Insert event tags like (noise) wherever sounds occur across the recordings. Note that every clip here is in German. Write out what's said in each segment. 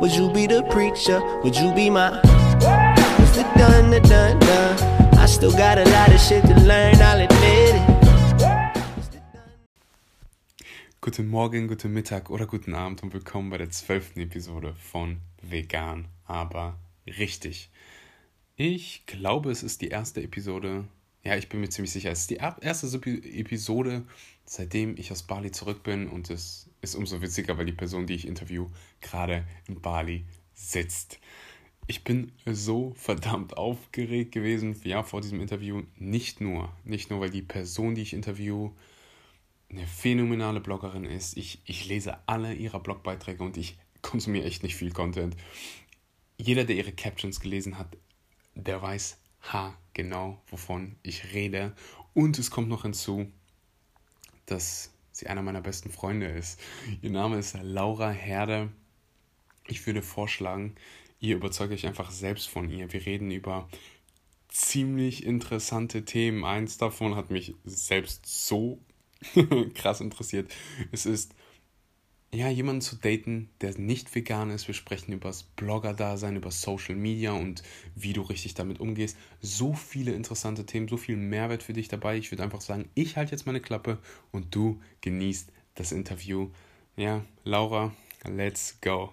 Would you be the preacher? Would you be my? The done, the done, done? I still got a lot of shit to learn, I'll admit it. Guten Morgen, guten Mittag oder guten Abend und willkommen bei der zwölften Episode von Vegan, aber richtig. Ich glaube, es ist die erste Episode, ja, ich bin mir ziemlich sicher, es ist die erste Episode, seitdem ich aus Bali zurück bin und es ist umso witziger, weil die Person, die ich interview, gerade in Bali sitzt. Ich bin so verdammt aufgeregt gewesen, ja, vor diesem Interview. Nicht nur, nicht nur, weil die Person, die ich interview, eine phänomenale Bloggerin ist. Ich, ich lese alle ihrer Blogbeiträge und ich konsumiere echt nicht viel Content. Jeder, der ihre Captions gelesen hat, der weiß ha genau, wovon ich rede. Und es kommt noch hinzu, dass sie einer meiner besten Freunde ist. Ihr Name ist Laura Herde. Ich würde vorschlagen, ihr überzeugt euch einfach selbst von ihr. Wir reden über ziemlich interessante Themen. Eins davon hat mich selbst so (laughs) krass interessiert. Es ist, ja, jemanden zu daten, der nicht vegan ist. Wir sprechen über das Blogger-Dasein, über Social Media und wie du richtig damit umgehst. So viele interessante Themen, so viel Mehrwert für dich dabei. Ich würde einfach sagen, ich halte jetzt meine Klappe und du genießt das Interview. Ja, Laura, let's go.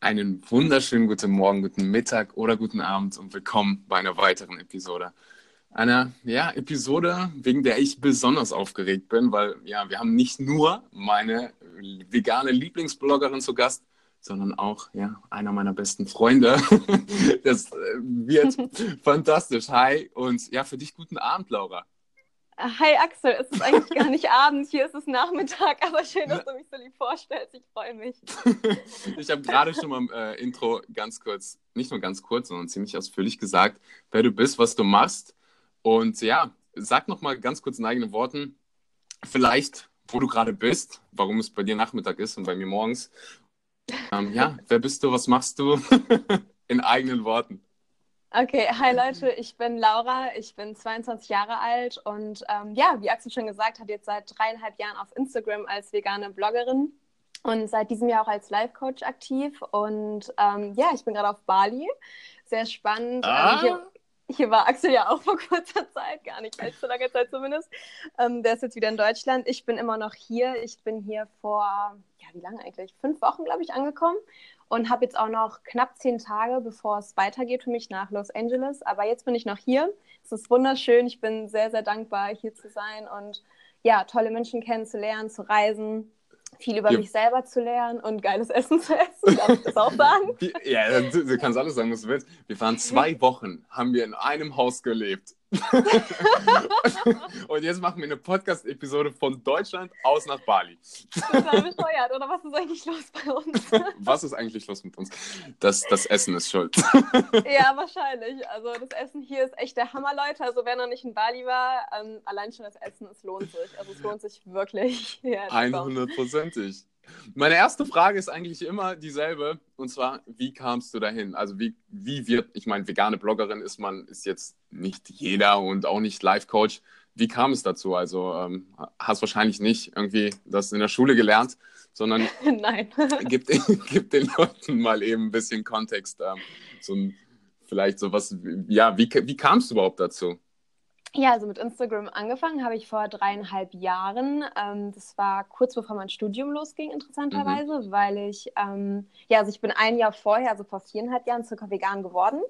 Einen wunderschönen guten Morgen, guten Mittag oder guten Abend und willkommen bei einer weiteren Episode einer ja, Episode, wegen der ich besonders aufgeregt bin, weil ja, wir haben nicht nur meine vegane Lieblingsbloggerin zu Gast, sondern auch ja, einer meiner besten Freunde. (laughs) das äh, wird (laughs) fantastisch. Hi und ja, für dich guten Abend, Laura. Hi Axel, es ist eigentlich gar nicht Abend, hier ist es Nachmittag, aber schön, dass du mich so lieb vorstellst, ich freue mich. (laughs) ich habe gerade schon mal im äh, Intro ganz kurz, nicht nur ganz kurz, sondern ziemlich ausführlich gesagt, wer du bist, was du machst. Und ja, sag noch mal ganz kurz in eigenen Worten, vielleicht, wo du gerade bist, warum es bei dir Nachmittag ist und bei mir morgens. Ähm, ja, wer bist du, was machst du? (laughs) in eigenen Worten. Okay, hi Leute, ich bin Laura, ich bin 22 Jahre alt und ähm, ja, wie Axel schon gesagt hat, jetzt seit dreieinhalb Jahren auf Instagram als vegane Bloggerin und seit diesem Jahr auch als Life-Coach aktiv. Und ähm, ja, ich bin gerade auf Bali. Sehr spannend. Ähm, ah. Hier, hier war Axel ja auch vor kurzer Zeit, gar nicht allzu lange Zeit zumindest. Ähm, der ist jetzt wieder in Deutschland. Ich bin immer noch hier. Ich bin hier vor, ja, wie lange eigentlich? Fünf Wochen, glaube ich, angekommen und habe jetzt auch noch knapp zehn Tage, bevor es weitergeht für mich nach Los Angeles. Aber jetzt bin ich noch hier. Es ist wunderschön. Ich bin sehr, sehr dankbar, hier zu sein und ja, tolle Menschen kennenzulernen, zu reisen viel über ja. mich selber zu lernen und geiles Essen zu essen. Darf ich das auch sagen? (laughs) ja, du, du, kannst alles sagen, was du willst. Wir waren zwei Wochen, haben wir in einem Haus gelebt. (laughs) und jetzt machen wir eine Podcast-Episode von Deutschland aus nach Bali. Total bescheuert, oder was ist eigentlich los bei uns? (laughs) was ist eigentlich los mit uns? Das, das Essen ist schuld. ja, wahrscheinlich. Also das Essen hier ist echt der Hammer, Leute. Also wer noch nicht in Bali war, ähm, allein schon das Essen, es lohnt sich. Also es lohnt sich wirklich. (laughs) 100%ig. Meine erste Frage ist eigentlich immer dieselbe, und zwar, wie kamst du dahin? Also wie, wie wird, ich meine, vegane Bloggerin ist man, ist jetzt nicht jeder und auch nicht Life-Coach. Wie kam es dazu? Also ähm, hast wahrscheinlich nicht irgendwie das in der Schule gelernt, sondern (laughs) Nein. (laughs) gib, gib (laughs) den Leuten mal eben ein bisschen Kontext. Ähm, so ein, vielleicht sowas, ja, wie, wie kamst du überhaupt dazu? Ja, also mit Instagram angefangen habe ich vor dreieinhalb Jahren. Ähm, das war kurz bevor mein Studium losging, interessanterweise, mhm. weil ich, ähm, ja, also ich bin ein Jahr vorher, also vor viereinhalb Jahren, circa vegan geworden.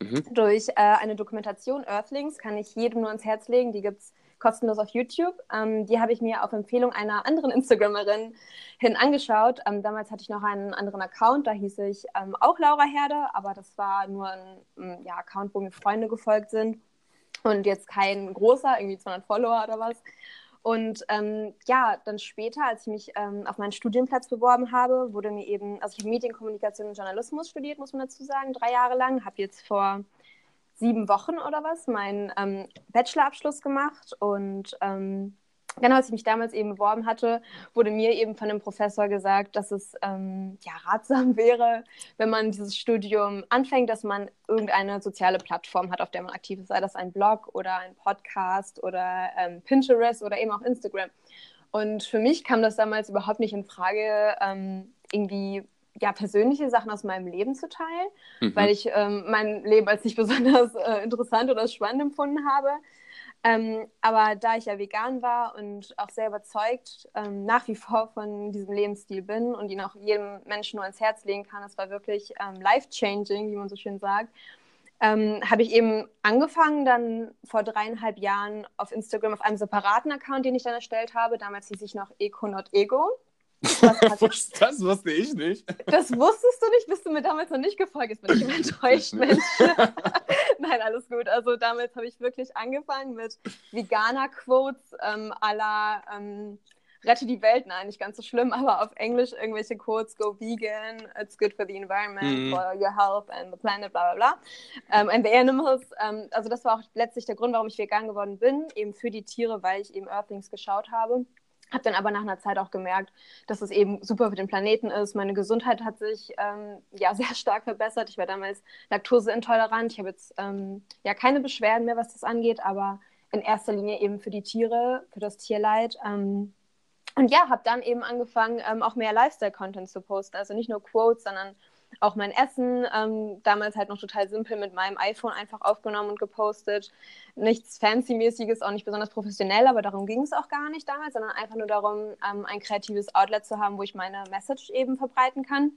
Mhm. Durch äh, eine Dokumentation Earthlings kann ich jedem nur ans Herz legen. Die gibt es kostenlos auf YouTube. Ähm, die habe ich mir auf Empfehlung einer anderen (laughs) Instagramerin hin angeschaut. Ähm, damals hatte ich noch einen anderen Account, da hieß ich ähm, auch Laura Herde, aber das war nur ein mm, ja, Account, wo mir Freunde gefolgt sind und jetzt kein großer, irgendwie 200 Follower oder was. Und ähm, ja, dann später, als ich mich ähm, auf meinen Studienplatz beworben habe, wurde mir eben, also ich habe Medienkommunikation und Journalismus studiert, muss man dazu sagen, drei Jahre lang, habe jetzt vor sieben Wochen oder was meinen ähm, Bachelorabschluss gemacht und ähm, Genau, als ich mich damals eben beworben hatte, wurde mir eben von einem Professor gesagt, dass es ähm, ja, ratsam (laughs) wäre, wenn man dieses Studium anfängt, dass man irgendeine soziale Plattform hat, auf der man aktiv ist, sei das ein Blog oder ein Podcast oder ähm, Pinterest oder eben auch Instagram. Und für mich kam das damals überhaupt nicht in Frage, ähm, irgendwie ja, persönliche Sachen aus meinem Leben zu teilen, mhm. weil ich ähm, mein Leben als nicht (laughs) besonders äh, interessant oder spannend empfunden habe. Ähm, aber da ich ja vegan war und auch sehr überzeugt ähm, nach wie vor von diesem Lebensstil bin und ihn auch jedem Menschen nur ans Herz legen kann, das war wirklich ähm, life-changing, wie man so schön sagt, ähm, habe ich eben angefangen, dann vor dreieinhalb Jahren auf Instagram auf einem separaten Account, den ich dann erstellt habe. Damals hieß ich noch Eco Not Ego. Was, (laughs) das wusste ich nicht. Das wusstest du nicht? Bist du mir damals noch nicht gefolgt? Jetzt bin ich (laughs) enttäuscht, Mensch. (laughs) (laughs) Nein, alles gut. Also damals habe ich wirklich angefangen mit Veganer-Quotes ähm, la ähm, Rette die Welt. Nein, nicht ganz so schlimm, (laughs) aber auf Englisch irgendwelche Quotes, go vegan, it's good for the environment, mhm. for your health and the planet, bla bla bla. Um, ähm, and the animals. Um, ähm, also das war auch letztlich der Grund, warum ich vegan geworden bin, eben für die Tiere, weil ich eben Earthlings geschaut habe. Habe dann aber nach einer Zeit auch gemerkt, dass es eben super für den Planeten ist. Meine Gesundheit hat sich ähm, ja (laughs) sehr stark verbessert. Ich war damals laktoseintolerant. Ich habe jetzt ähm, ja keine Beschwerden mehr, was das angeht, aber in erster Linie eben für die Tiere, für das Tierleid. Ähm, und ja, habe dann eben angefangen, ähm, auch mehr Lifestyle-Content zu posten. Also nicht nur Quotes, sondern auch mein Essen, ähm, damals halt noch total simpel mit meinem iPhone einfach aufgenommen und gepostet. Nichts Fancy-mäßiges, auch nicht besonders professionell, aber darum ging es auch gar nicht damals, sondern einfach nur darum, ähm, ein kreatives Outlet zu haben, wo ich meine Message eben verbreiten kann.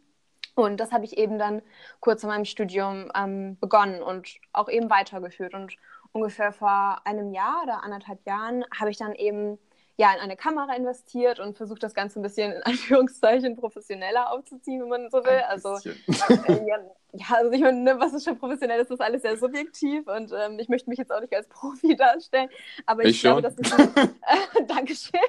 Und das habe ich eben dann kurz in meinem Studium ähm, begonnen und auch eben weitergeführt. Und ungefähr vor einem Jahr oder anderthalb Jahren habe ich dann eben ja, in eine Kamera investiert und versucht das Ganze ein bisschen in Anführungszeichen professioneller aufzuziehen, wenn man so will. Also äh, ja, ja, also ich meine, ne, was ist schon professionell, ist das alles sehr subjektiv und ähm, ich möchte mich jetzt auch nicht als (laughs) Profi darstellen, aber ich, ich glaube, dass ich, äh, (laughs) (laughs) Dankeschön.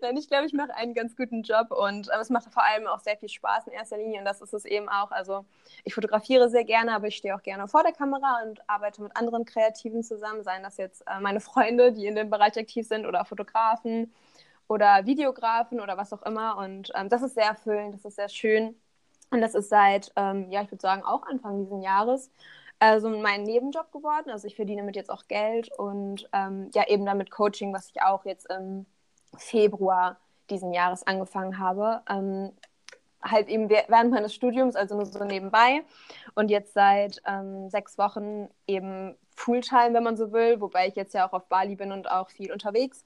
Nein, ich glaube, ich mache einen ganz guten Job und äh, es macht vor allem auch sehr viel Spaß in erster Linie und das ist es eben auch. Also ich fotografiere sehr gerne, aber ich stehe auch gerne vor der Kamera und arbeite mit anderen Kreativen zusammen, seien das jetzt äh, meine Freunde, die in dem Bereich aktiv sind oder Fotografen oder Videografen oder was auch immer und ähm, das ist sehr erfüllend, das ist sehr schön und das ist seit, ähm, ja, ich würde sagen, auch Anfang dieses Jahres äh, so mein Nebenjob geworden. Also ich verdiene damit jetzt auch Geld und ähm, ja, eben damit Coaching, was ich auch jetzt im Februar diesen Jahres angefangen habe. Ähm, halt eben während meines Studiums, also nur so nebenbei. Und jetzt seit ähm, sechs Wochen eben Fulltime, wenn man so will, wobei ich jetzt ja auch auf Bali bin und auch viel unterwegs.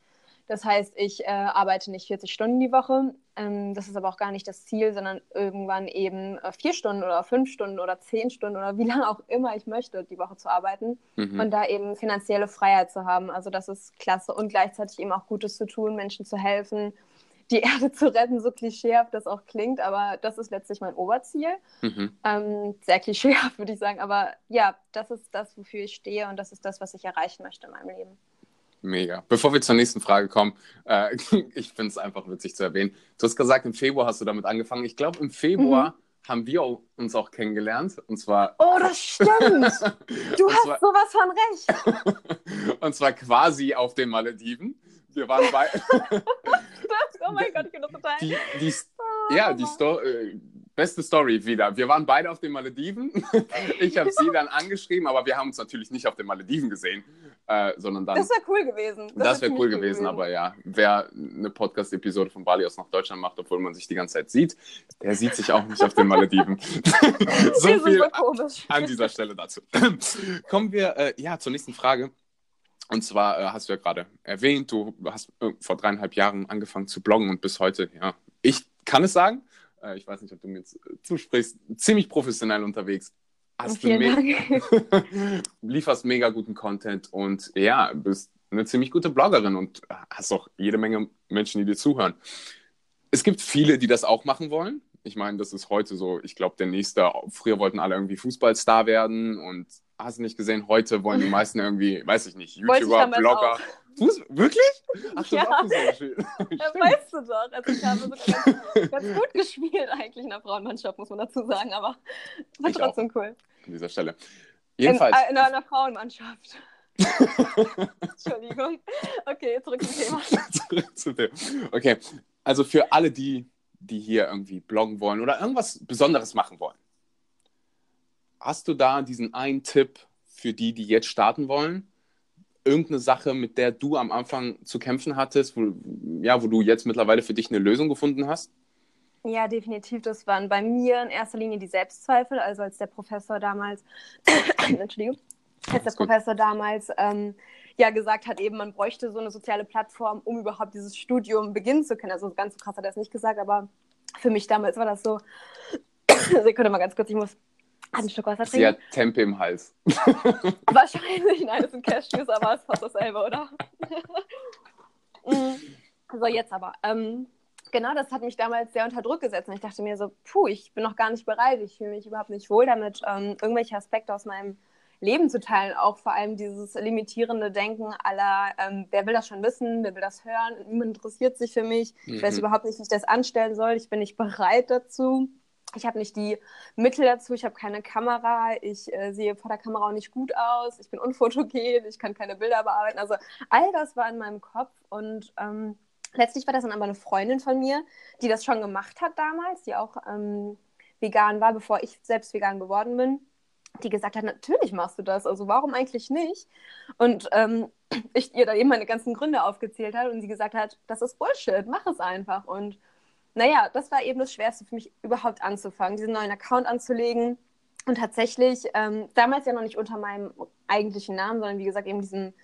Das heißt, ich äh, arbeite nicht 40 Stunden die Woche. Ähm, das ist aber auch gar nicht das Ziel, sondern irgendwann eben äh, vier Stunden oder fünf Stunden oder zehn Stunden oder wie (laughs) lange auch immer ich möchte, die Woche zu arbeiten mhm. und da eben finanzielle Freiheit zu haben. Also das ist klasse und gleichzeitig eben auch Gutes zu tun, Menschen zu helfen, die (laughs) Erde zu retten, so klischeehaft das auch klingt, aber das ist letztlich mein Oberziel. Mhm. Ähm, sehr klischeehaft, (laughs) würde ich sagen, aber ja, das ist das, wofür ich stehe und das ist das, was ich erreichen möchte in meinem Leben. Mega. Bevor wir zur nächsten Frage kommen, äh, (laughs) ich finde es einfach witzig zu erwähnen. Du hast gesagt, im Februar hast du damit angefangen. Ich glaube, im Februar mhm. haben wir uns auch kennengelernt. Und zwar. Oh, das stimmt! (laughs) Du hast zwar, sowas von recht. (laughs) und zwar quasi auf den Malediven. Wir waren bei. oh mein Gott, ich bin das total. Die, die, oh, ja, die Story. Äh, beste Story wieder. Wir waren beide auf den Malediven. ich habe sie dann angeschrieben, aber wir haben uns natürlich nicht auf den Malediven gesehen, äh, sondern dann. Das wäre cool gewesen. Das, das wäre cool, cool gewesen, gewesen, aber ja, wer eine Podcast-Episode von Bali aus nach Deutschland macht, obwohl man sich die ganze Zeit sieht, der sieht sich auch nicht auf den Malediven. (laughs) so viel so an dieser Stelle dazu. (laughs) Kommen wir äh, ja zur nächsten Frage. Und zwar äh, hast du ja gerade erwähnt, du hast äh, vor dreieinhalb Jahren angefangen zu bloggen und bis heute, ja, ich kann es sagen, äh, ich weiß nicht, ob du mir zusprichst, ziemlich professionell unterwegs. Hast Vielen me (laughs) lieferst mega guten Content und ja, bist eine ziemlich gute Bloggerin und hast auch jede Menge Menschen, die dir zuhören. Es gibt viele, die das auch machen wollen. Ich meine, das ist heute so, ich glaube, der nächste, früher wollten alle irgendwie Fußballstar werden und hast du nicht gesehen, heute wollen die meisten irgendwie, weiß ich nicht, YouTuber, Blogger. Fuß wirklich? Ach, ja. Auch so ja, weißt du doch. Also ich habe sogar ganz, ganz, gut gespielt eigentlich in der Frauenmannschaft, muss man dazu sagen, aber war trotzdem cool. An dieser Stelle. Jedenfalls. In, äh, in einer Frauenmannschaft. (laughs) Entschuldigung. Okay, zurück zum Thema. (laughs) zurück zum Thema. Okay, also für alle die, die hier irgendwie bloggen wollen oder irgendwas Besonderes machen wollen, hast du da diesen einen Tipp für die, die jetzt starten wollen? Irgendeine Sache, mit der du am Anfang zu kämpfen hattest, wo, ja, wo du jetzt mittlerweile für dich eine Lösung gefunden hast? Ja, definitiv. Das waren bei mir in erster Linie die Selbstzweifel. Also als der Professor damals, (coughs) Entschuldigung, als der Professor damals ähm, ja gesagt hat, eben man bräuchte so eine soziale Plattform, um überhaupt dieses Studium beginnen zu können. Also ganz so krass hat er es nicht gesagt, aber für mich damals war das so. (coughs) Sekunde mal ganz kurz, ich muss einen Stück Wasser trinken. Sie hat Tempe im Hals. (laughs) Wahrscheinlich, nein, das sind Cashews, aber es fast dasselbe, oder? (laughs) So, jetzt aber. Ähm, genau, das hat mich damals sehr unter Druck gesetzt und ich dachte mir so, puh, ich bin noch gar nicht bereit, ich fühle mich überhaupt nicht wohl damit, ähm, irgendwelche Aspekte aus meinem Leben zu teilen, auch vor allem dieses limitierende Denken aller, ähm, wer will das schon wissen, wer will das hören, niemand interessiert sich für mich, mhm. ich weiß überhaupt nicht, wie ich das anstellen soll, ich bin nicht bereit dazu. Ich habe nicht die Mittel dazu, ich habe keine Kamera, ich äh, sehe vor der Kamera auch nicht gut aus, ich bin unfotogen, ich kann keine Bilder bearbeiten. Also all das war in meinem Kopf und ähm, letztlich war das dann aber eine Freundin von mir, die das schon gemacht hat damals, die auch ähm, vegan war, bevor ich selbst vegan geworden bin die gesagt hat, natürlich machst du das, also warum eigentlich nicht? Und ähm, (clears throat) ich ihr da eben meine ganzen Gründe aufgezählt hat und sie gesagt hat, das ist Bullshit, mach es einfach. Und naja, das war eben das Schwerste für mich überhaupt anzufangen, diesen neuen Account anzulegen. Und tatsächlich, ähm, damals ja noch nicht unter meinem eigentlichen Namen, sondern wie gesagt eben diesen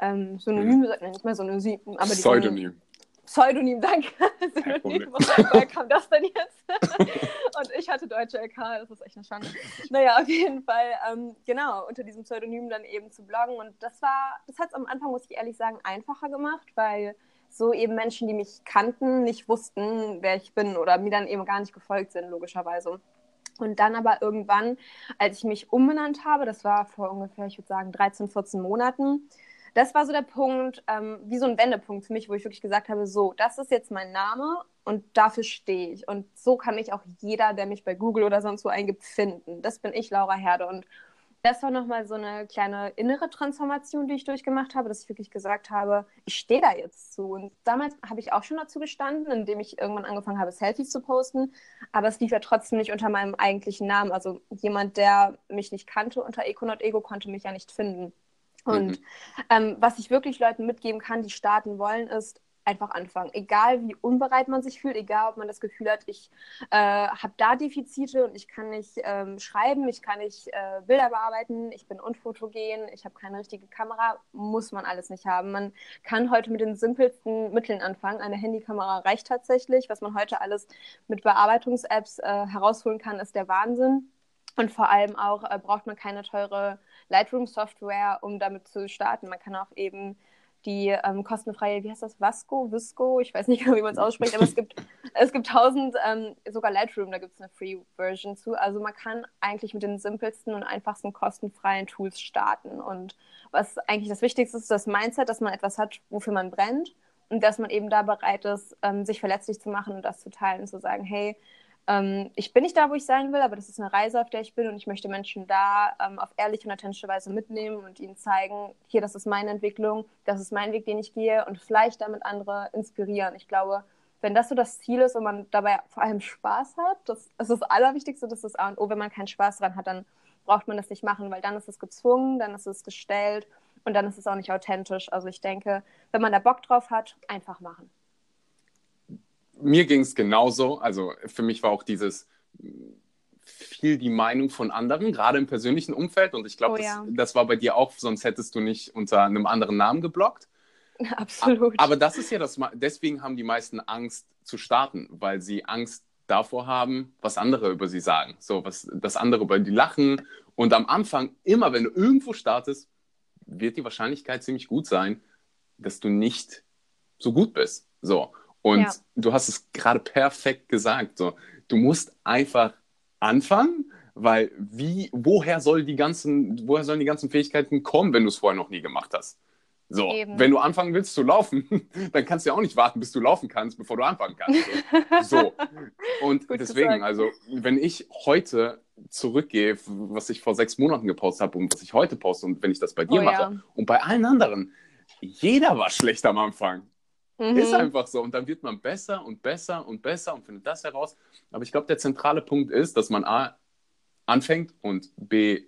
ähm, Synonym, hm. nicht mehr Synonym, aber diesen, Pseudonym. Pseudonym, danke. (laughs) Synonym. Woher kam das denn jetzt? (laughs) und ich hatte deutsche LK, das ist echt eine Schande. Naja, auf jeden Fall, ähm, genau, unter diesem Pseudonym dann eben zu bloggen. Und das war, das hat es am Anfang, muss ich ehrlich sagen, einfacher gemacht, weil so eben Menschen, die mich kannten, nicht wussten, wer ich bin oder mir dann eben gar nicht gefolgt sind, logischerweise. Und dann aber irgendwann, als ich mich umbenannt habe, das war vor ungefähr, ich würde sagen, 13, 14 Monaten, das war so der Punkt, ähm, wie so ein Wendepunkt für mich, wo ich wirklich gesagt habe, so, das ist jetzt mein Name und dafür stehe ich. Und so kann mich auch jeder, der mich bei Google oder sonst wo eingibt, finden. Das bin ich, Laura Herde. Und das war nochmal so eine kleine innere Transformation, die ich durchgemacht habe, dass ich wirklich gesagt habe, ich stehe da jetzt zu. Und damals habe ich auch schon dazu gestanden, indem ich irgendwann angefangen habe, Selfies zu posten. Aber es lief ja trotzdem nicht unter meinem eigentlichen Namen. Also jemand, der mich nicht kannte unter Econaut Ego, konnte mich ja nicht finden. Und mhm. ähm, was ich wirklich Leuten mitgeben kann, die starten wollen, ist einfach anfangen. Egal wie unbereit man sich fühlt, egal ob man das Gefühl hat, ich äh, habe da Defizite und ich kann nicht ähm, schreiben, ich kann nicht äh, Bilder bearbeiten, ich bin unfotogen, ich habe keine richtige Kamera, muss man alles nicht haben. Man kann heute mit den simpelsten Mitteln anfangen. Eine Handykamera reicht tatsächlich. Was man heute alles mit Bearbeitungs-Apps äh, herausholen kann, ist der Wahnsinn. Und vor allem auch äh, braucht man keine teure Lightroom-Software, um damit zu starten. Man kann auch eben die ähm, kostenfreie, wie heißt das, Vasco, Visco, ich weiß nicht genau, (laughs) wie man es ausspricht, aber es gibt, (laughs) es gibt tausend, ähm, sogar Lightroom, da gibt es eine Free-Version zu. Also man kann eigentlich mit den simpelsten und einfachsten kostenfreien Tools starten. Und was eigentlich das Wichtigste ist, das Mindset, dass man etwas hat, wofür man brennt und dass man eben da bereit ist, ähm, sich verletzlich zu machen und das zu teilen und zu sagen, hey, ähm, ich bin nicht da, wo ich sein will, aber das ist eine Reise, auf der ich bin und ich möchte Menschen da ähm, auf ehrliche und authentische Weise mitnehmen und ihnen zeigen, hier, das ist meine Entwicklung, das ist mein Weg, den ich gehe und vielleicht damit andere inspirieren. Ich glaube, wenn das so das Ziel ist und man dabei vor allem Spaß hat, das, das ist das Allerwichtigste, das ist das A und O. Wenn man keinen Spaß dran hat, dann braucht man das nicht machen, weil dann ist es gezwungen, dann ist es gestellt und dann ist es auch nicht authentisch. Also ich denke, wenn man da Bock drauf hat, einfach machen mir ging es genauso. Also für mich war auch dieses viel die Meinung von anderen, gerade im persönlichen Umfeld. Und ich glaube, oh, ja. das, das, war bei dir auch, sonst hättest du nicht unter einem anderen Namen geblockt. (laughs) Absolut. Aber das ist ja das, deswegen haben die meisten Angst zu starten, weil sie Angst davor haben, was andere über sie sagen. So, was das andere über die lachen. Und am Anfang, immer wenn du irgendwo startest, wird die Wahrscheinlichkeit ziemlich gut sein, dass du nicht so gut bist. So. Und ja. du hast es gerade perfekt gesagt. So. Du musst einfach anfangen, weil wie, woher, soll die ganzen, woher sollen die ganzen Fähigkeiten kommen, wenn du es vorher noch nie gemacht hast? So, Eben. wenn du anfangen willst zu laufen, (laughs) dann kannst du ja auch nicht warten, bis du laufen kannst, bevor du anfangen kannst. So. (laughs) Und Gut deswegen, also, wenn ich heute zurückgehe, was ich vor sechs Monaten gepostet habe und was ich heute poste und wenn ich das bei dir oh, mache ja. und bei allen anderen, jeder war schlecht am Anfang. Mhm. Ist einfach so. Und dann wird man besser und besser und besser und findet das heraus. Aber ich glaube, der zentrale Punkt ist, dass man A, anfängt und B,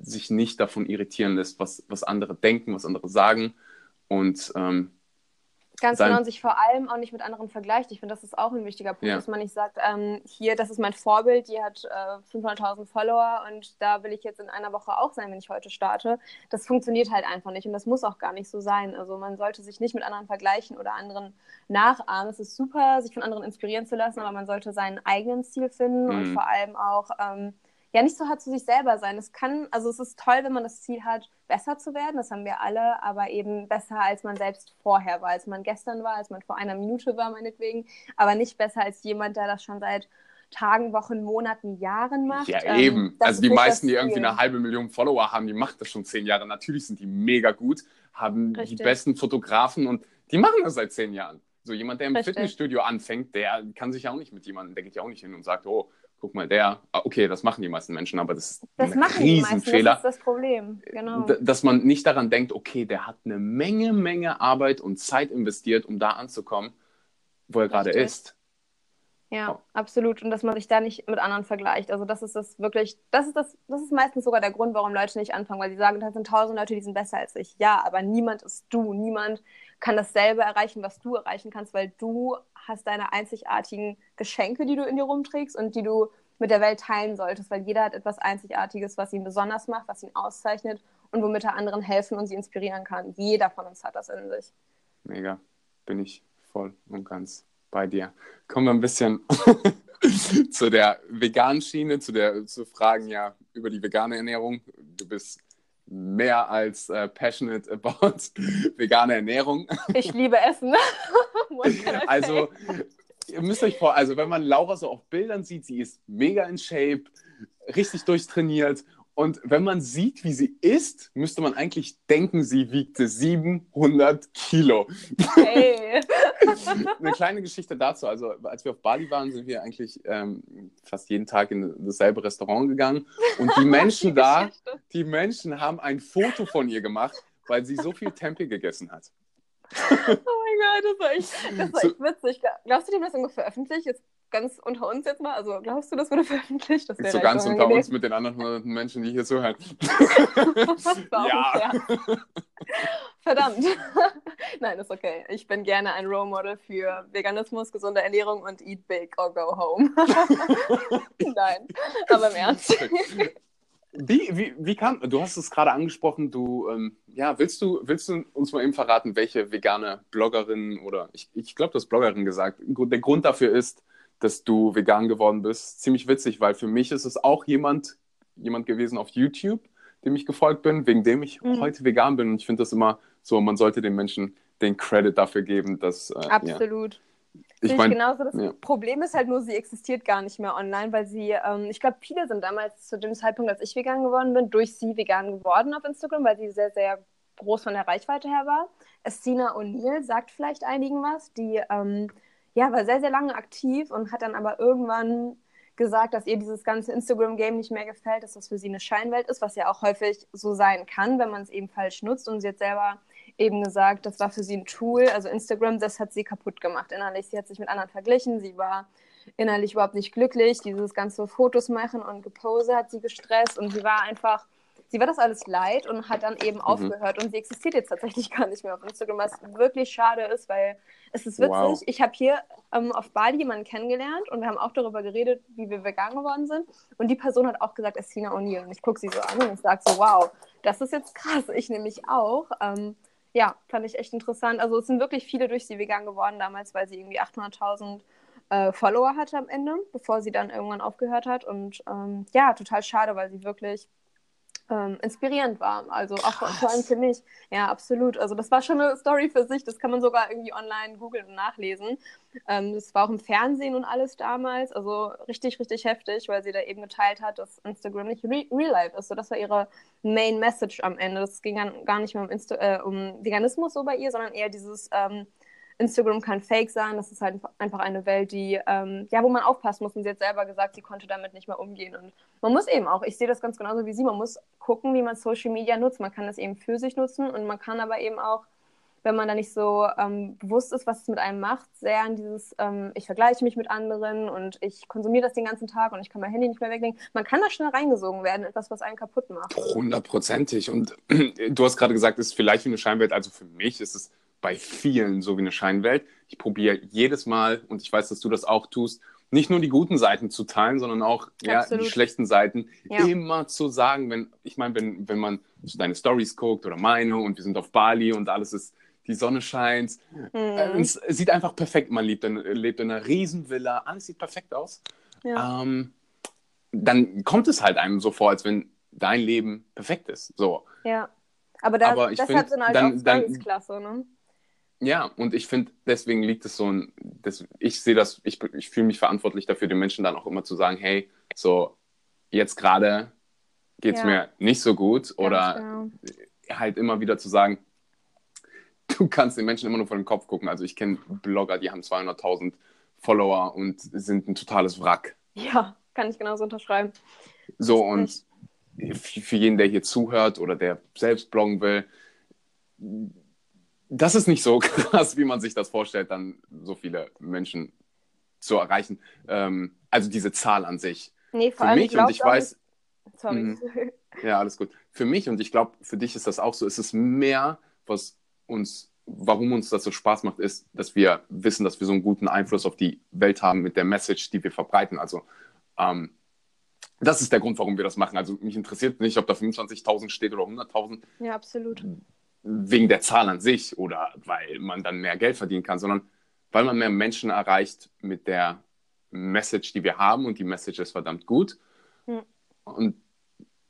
sich nicht davon irritieren lässt, was, was andere denken, was andere sagen und ähm, Ganz genau, und sich vor allem auch nicht mit anderen vergleicht. Ich finde, das ist auch ein wichtiger Punkt, ja. dass man nicht sagt, ähm, hier, das ist mein Vorbild, die hat äh, 500.000 Follower und da will ich jetzt in einer Woche auch sein, wenn ich heute starte. Das funktioniert halt einfach nicht und das muss auch gar nicht so sein. Also man sollte sich nicht mit anderen vergleichen oder anderen nachahmen. Es ist super, sich von anderen inspirieren zu lassen, aber man sollte seinen eigenen Stil finden mhm. und vor allem auch ähm, ja nicht so hart zu sich selber sein. Es kann, also es ist toll, wenn man das Ziel hat, besser zu werden, das haben wir alle, aber eben besser, als man selbst vorher war, als man gestern war, als man vor einer Minute war, meinetwegen, aber nicht besser als jemand, der das schon seit Tagen, Wochen, Monaten, Jahren macht. Ja, ähm, eben. also die meisten, die irgendwie eine halbe Million Follower haben, die machen das schon zehn Jahre. Natürlich sind die mega gut, haben Richtig. die besten Fotografen und die machen das seit zehn Jahren. So jemand, der im Richtig. Fitnessstudio anfängt, der kann sich auch nicht mit jemandem, der geht ja auch nicht hin und sagt, oh, guck mal, der, ah, okay, das machen die meisten Menschen, aber das ist das ein Riesenfehler. Das ist das Problem, genau. Dass man nicht daran denkt, okay, der hat eine Menge, Menge Arbeit und Zeit investiert, um da anzukommen, wo er gerade ist. Ja, absolut. Und dass man sich da nicht mit anderen vergleicht. Also das ist das wirklich, das ist das, das ist meistens sogar der Grund, warum Leute nicht anfangen, weil sie sagen, da sind tausend Leute, die sind besser als ich. Ja, aber niemand ist du. Niemand kann dasselbe erreichen, was du erreichen kannst, weil du hast deine einzigartigen Geschenke, die du in dir rumträgst und die du mit der Welt teilen solltest, weil jeder hat etwas Einzigartiges, was ihn besonders macht, was ihn auszeichnet und womit er anderen helfen und sie inspirieren kann. Jeder von uns hat das in sich. Mega, bin ich voll und ganz bei dir. Kommen wir ein bisschen (laughs) zu der veganen Schiene, zu der zu Fragen ja über die vegane Ernährung. Du bist mehr als äh, passionate about (laughs) vegane Ernährung. Ich liebe Essen. (laughs) also, ihr müsst euch vor, also wenn man Laura so auf Bildern sieht, sie ist mega in Shape, richtig durchtrainiert und wenn man sieht, wie sie isst, müsste man eigentlich denken, sie wiegte 700 Kilo. Hey. Eine kleine Geschichte dazu. Also, als wir auf Bali waren, sind wir eigentlich ähm, fast jeden Tag in dasselbe Restaurant gegangen. Und die (laughs) Menschen die da, die Menschen haben ein Foto von ihr gemacht, weil sie so viel Tempeh gegessen hat. oh mein Gott, das war echt, das war echt witzig. Glaubst du, die haben das irgendwo veröffentlicht? Jetzt ganz unter uns jetzt mal? Also glaubst du, das wurde (laughs) veröffentlicht? Das so ganz unter uns mit den anderen hunderten Menschen, die hier zuhören. (laughs) ja. Verdammt. (laughs) Nein, ist okay. Ich bin gerne ein Role Model für Veganismus, gesunde Ernährung und Eat Big or Go Home. Nein, aber im Ernst. Wie, wie, wie kam, du hast es gerade angesprochen, du, ähm, ja, willst du, willst du uns mal eben verraten, welche vegane Bloggerin oder, ich, ich glaube, du hast Bloggerin gesagt, der Grund dafür ist, dass du vegan geworden bist. Ziemlich witzig, weil für mich ist es auch jemand, jemand gewesen auf YouTube, dem ich gefolgt bin, wegen dem ich mhm. heute vegan bin. Und ich finde das immer so, man sollte den Menschen den Credit dafür geben, dass. Äh, Absolut. Ja. Ich meine, genauso. Das ja. Problem ist halt nur, sie existiert gar nicht mehr online, weil sie, ähm, ich glaube, viele sind damals zu dem Zeitpunkt, als ich vegan geworden bin, durch sie vegan geworden auf Instagram, weil sie sehr, sehr groß von der Reichweite her war. Estina O'Neill sagt vielleicht einigen was, die ähm, ja, war sehr, sehr lange aktiv und hat dann aber irgendwann gesagt, dass ihr dieses ganze Instagram-Game nicht mehr gefällt, dass das für sie eine Scheinwelt ist, was ja auch häufig so sein kann, wenn man es eben falsch nutzt. Und sie hat selber eben gesagt, das war für sie ein Tool, also Instagram, das hat sie kaputt gemacht innerlich. Sie hat sich mit anderen verglichen, sie war innerlich überhaupt nicht glücklich, dieses ganze Fotos machen und Gepose hat sie gestresst und sie war einfach sie war das alles leid und hat dann eben mhm. aufgehört und sie existiert jetzt tatsächlich (laughs) gar nicht mehr auf Instagram, was wirklich schade ist, weil es ist witzig. Wow. Ich habe hier ähm, auf Bali jemanden kennengelernt und wir haben auch darüber geredet, wie wir vegan geworden sind und die Person hat auch gesagt, es ist Tina O'Neill und ich gucke sie so an und ich sage so, wow, das ist jetzt krass, ich nämlich auch. Ähm, ja, fand ich echt interessant. Also es sind wirklich viele durch sie vegan geworden damals, weil sie irgendwie 800.000 äh, Follower hatte am Ende, bevor sie dann irgendwann aufgehört hat. Und ähm, ja, total schade, weil sie wirklich ähm, inspirierend war. Also auch vor allem für mich. Ja, absolut. Also das war schon eine Story für sich. Das kann man sogar irgendwie online googeln und nachlesen. Ähm, das war auch im Fernsehen und alles damals. Also richtig, richtig heftig, weil sie da eben geteilt hat, dass Instagram nicht re real life ist. So, das war ihre Main Message am Ende. Das ging dann gar nicht mehr um, Insta äh, um Veganismus so bei ihr, sondern eher dieses ähm, Instagram kann fake sein. Das ist halt einfach eine Welt, die, ähm, ja, wo man aufpassen muss. Und sie hat selber gesagt, sie konnte damit nicht mehr umgehen. Und man muss eben auch, ich sehe das ganz genauso wie sie, man muss gucken, wie man Social Media nutzt. Man kann das eben für sich nutzen und man kann aber eben auch, wenn man da nicht so ähm, bewusst ist, was es mit einem macht, sehr an dieses, ähm, ich vergleiche mich mit anderen und ich konsumiere das den ganzen Tag und ich kann mein Handy nicht mehr weglegen. Man kann da schnell reingesogen werden, etwas, was einen kaputt macht. Hundertprozentig. Und (clears throat) du hast gerade gesagt, es ist vielleicht wie eine Scheinwelt. Also für mich ist es bei vielen so wie eine Scheinwelt. Ich probiere jedes Mal, und ich weiß, dass du das auch tust, nicht nur die guten Seiten zu teilen, sondern auch ja, die schlechten Seiten ja. immer zu sagen, wenn, ich meine, wenn, wenn man so deine Stories guckt oder meine und wir sind auf Bali und alles ist, die Sonne scheint, mhm. äh, es sieht einfach perfekt, man lebt in, lebt in einer Riesenvilla, alles sieht perfekt aus. Ja. Ähm, dann kommt es halt einem so vor, als wenn dein Leben perfekt ist. So. Ja. Aber, da, Aber deshalb find, sind halt dann, auch dann, klasse, ne? Ja, und ich finde, deswegen liegt es so ein, das, ich sehe das, ich, ich fühle mich verantwortlich dafür, den Menschen dann auch immer zu sagen, hey, so, jetzt gerade geht es ja. mir nicht so gut oder genau. halt immer wieder zu sagen, (laughs) du kannst den Menschen immer nur vor den Kopf gucken. Also ich kenne Blogger, die haben 200.000 Follower und sind ein totales Wrack. Ja, kann ich genauso unterschreiben. So, und für jeden, der hier zuhört oder der selbst bloggen will, das ist nicht so (laughs) krass, wie man sich das vorstellt, dann so viele Menschen zu erreichen. Ähm, also diese Zahl an sich. Nee, vor für allem mich und ich weiß. Sorry. Mh, (laughs) ja, alles gut. Für mich und ich glaube, für dich ist das auch so. Es ist mehr, was uns, warum uns das so Spaß macht, ist, dass wir wissen, dass wir so einen guten Einfluss auf die Welt haben mit der Message, die wir verbreiten. Also ähm, das ist der Grund, warum wir das machen. Also mich interessiert nicht, ob da 25.000 steht oder 100.000. Ja, absolut wegen der Zahl an sich oder weil man dann mehr Geld verdienen kann, sondern weil man mehr Menschen erreicht mit der Message, die wir haben und die Message ist verdammt gut. Mhm. Und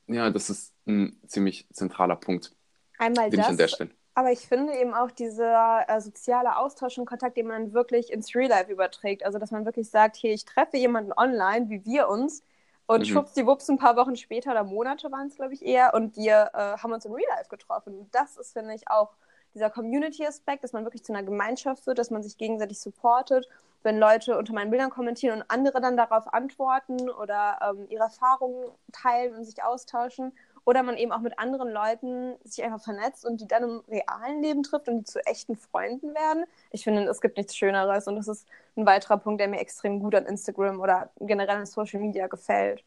ja, das ist ein ziemlich zentraler Punkt. Einmal den das, ich an der Stelle. aber ich finde eben auch dieser äh, soziale Austausch und Kontakt, den man wirklich ins Real Life überträgt. Also, dass man wirklich sagt, hier, ich treffe jemanden online, wie wir uns, und mhm. schwuppsdiwupps, ein paar Wochen später oder Monate waren es, glaube ich, eher. Und wir äh, haben uns im Real Life getroffen. Und das ist, finde ich, auch dieser Community-Aspekt, dass man wirklich zu einer Gemeinschaft wird, dass man sich gegenseitig supportet. Wenn Leute unter meinen Bildern kommentieren und andere dann darauf antworten oder ähm, ihre Erfahrungen teilen und sich austauschen. Oder man eben auch mit anderen Leuten sich einfach vernetzt und die dann im realen Leben trifft und die zu echten Freunden werden. Ich finde, es gibt nichts Schöneres und das ist ein weiterer Punkt, der mir extrem gut an Instagram oder generell an Social Media gefällt.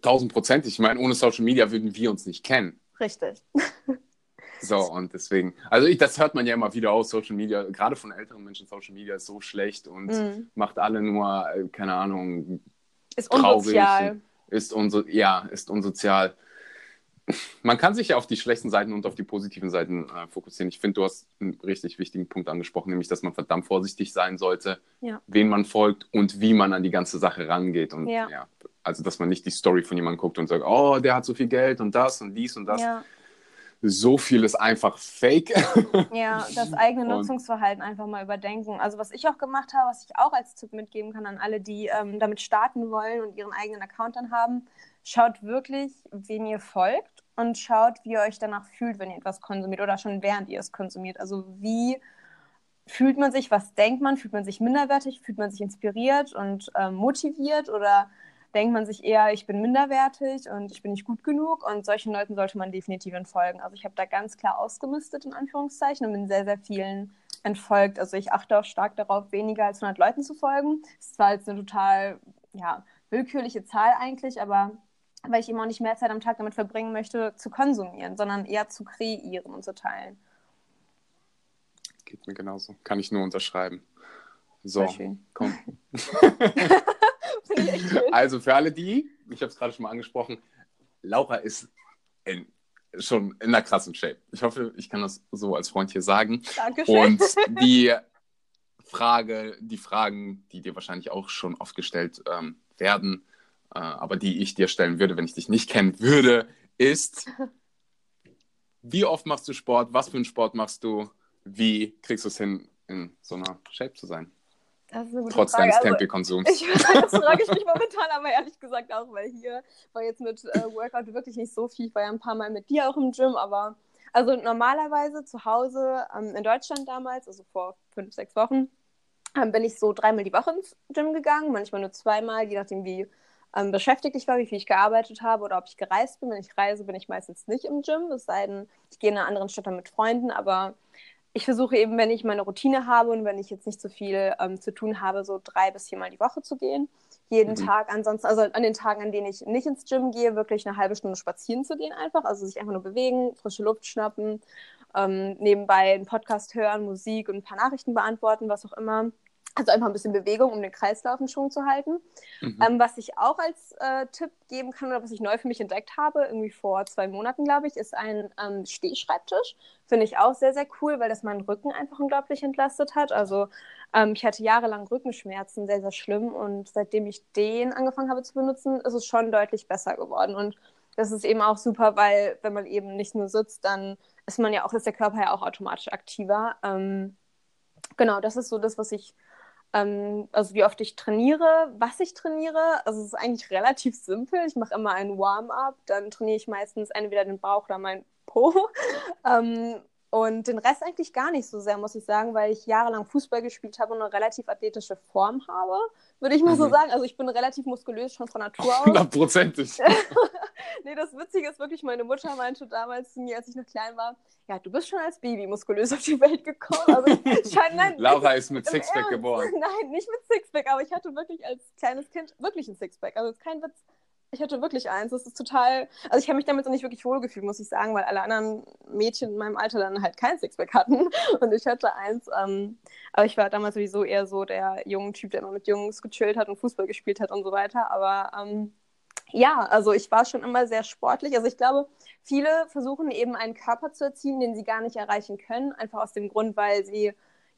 Tausend Prozent. Ich meine, ohne Social Media würden wir uns nicht kennen. Richtig. (laughs) So, und deswegen, also ich, das hört man ja immer wieder aus, Social Media, gerade von älteren Menschen, Social Media ist so schlecht und mm. macht alle nur, äh, keine Ahnung, ist traurig, unsozial. Ist unso ja, ist unsozial man kann sich ja auf die schlechten Seiten und auf die positiven Seiten äh, fokussieren. Ich finde, du hast einen richtig wichtigen Punkt angesprochen, nämlich, dass man verdammt vorsichtig sein sollte, ja. wen man folgt und wie man an die ganze Sache rangeht. Und ja. ja. also, dass man nicht die Story von jemandem guckt und sagt, oh, der hat so viel Geld und das und dies und das. Ja. So viel ist einfach fake. (laughs) Ja, das eigene Nutzungsverhalten einfach mal überdenken. Also, was ich auch gemacht habe, was ich auch als Tipp mitgeben kann an alle, die ähm, damit starten wollen und ihren eigenen Account dann haben, schaut wirklich, wen ihr folgt und schaut, wie ihr euch danach fühlt, wenn ihr etwas konsumiert oder schon während ihr es konsumiert. Also wie fühlt man sich, was denkt man, fühlt man sich minderwertig, fühlt man sich inspiriert und äh, motiviert oder denkt man sich eher, ich bin minderwertig und ich bin nicht gut genug und solchen Leuten sollte man definitiv entfolgen. Also ich habe da ganz klar ausgemistet in Anführungszeichen und bin sehr, sehr vielen entfolgt. Also ich achte auch stark darauf, weniger als 100 Leuten zu folgen. Das ist zwar jetzt eine total ja, willkürliche Zahl eigentlich, aber weil ich immer auch nicht mehr Zeit am Tag damit verbringen möchte, zu konsumieren, sondern eher zu kreieren und zu teilen. Geht mir genauso. Kann ich nur unterschreiben. So, komm. (laughs) (laughs) also für alle die, ich habe es gerade schon mal angesprochen, Laura ist in, schon in einer krassen Shape. Ich hoffe, ich kann das so als Freund hier sagen. Dankeschön. Und die Frage, die Fragen, die dir wahrscheinlich auch schon oft gestellt ähm, werden, äh, aber die ich dir stellen würde, wenn ich dich nicht kennen würde, ist, wie oft machst du Sport? Was für einen Sport machst du? Wie kriegst du es hin, in so einer Shape zu sein? Trotz Frage. deines also, Tempelkonsums. Ich, das frage ich mich (laughs) momentan aber ehrlich gesagt auch, weil hier war jetzt mit äh, Workout wirklich nicht so viel. Ich war ja ein paar Mal mit dir auch im Gym, aber also normalerweise zu Hause ähm, in Deutschland damals, also vor fünf, sechs Wochen, ähm, bin ich so dreimal die Woche ins Gym gegangen, manchmal nur zweimal, je nachdem, wie ähm, beschäftigt ich war, wie viel ich gearbeitet habe oder ob ich gereist bin. Wenn ich reise, bin ich meistens nicht im Gym, es sei denn, ich gehe in einer anderen Stadt mit Freunden, aber ich versuche eben, wenn ich meine Routine habe und wenn ich jetzt nicht so viel ähm, zu tun habe, so drei bis viermal die Woche zu gehen. Jeden mhm. Tag ansonsten, also an den Tagen, an denen ich nicht ins Gym gehe, wirklich eine halbe Stunde spazieren zu gehen einfach. Also sich einfach nur bewegen, frische Luft schnappen, ähm, nebenbei einen Podcast hören, Musik und ein paar Nachrichten beantworten, was auch immer. Also einfach ein bisschen Bewegung, um den Kreislauf in Schwung zu halten. Mhm. Ähm, was ich auch als äh, Tipp geben kann oder was ich neu für mich entdeckt habe, irgendwie vor zwei Monaten, glaube ich, ist ein ähm, Stehschreibtisch. Finde ich auch sehr, sehr cool, weil das meinen Rücken einfach unglaublich entlastet hat. Also ähm, ich hatte jahrelang Rückenschmerzen, sehr, sehr schlimm. Und seitdem ich den angefangen habe zu benutzen, ist es schon deutlich besser geworden. Und das ist eben auch super, weil wenn man eben nicht nur sitzt, dann ist man ja auch, ist der Körper ja auch automatisch aktiver. Ähm, genau, das ist so das, was ich ähm, also wie oft ich trainiere, was ich trainiere. Also es ist eigentlich relativ simpel. Ich mache immer ein Warm-up, dann trainiere ich meistens entweder den Bauch oder mein Po. (laughs) ähm, und den Rest eigentlich gar nicht so sehr, muss ich sagen, weil ich jahrelang Fußball gespielt habe und eine relativ athletische Form habe, würde ich mal mhm. so sagen. Also ich bin relativ muskulös schon von Natur aus. Hundertprozentig. (laughs) nee, das Witzige ist wirklich, meine Mutter meinte damals zu mir, als ich noch klein war, ja, du bist schon als Baby muskulös auf die Welt gekommen. Also, schein, nein, Laura ist mit Sixpack geboren. Nein, nicht mit Sixpack, aber ich hatte wirklich als kleines Kind wirklich ein Sixpack. Also kein Witz. Ich hatte wirklich eins. Das ist total. Also ich habe mich damit so nicht wirklich wohlgefühlt, muss ich sagen, weil alle anderen Mädchen in meinem Alter dann halt kein Sixpack hatten. (laughs) Und ich hatte eins. Ähm, aber ich war damals sowieso eher so der junge Typ, der immer mit Jungs gechillt hat und Fußball gespielt hat und so weiter. Aber ähm, ja, also ich war schon immer sehr sportlich. Also ich glaube, viele versuchen eben einen Körper zu erzielen, den sie gar nicht erreichen können, einfach aus dem Grund, weil sie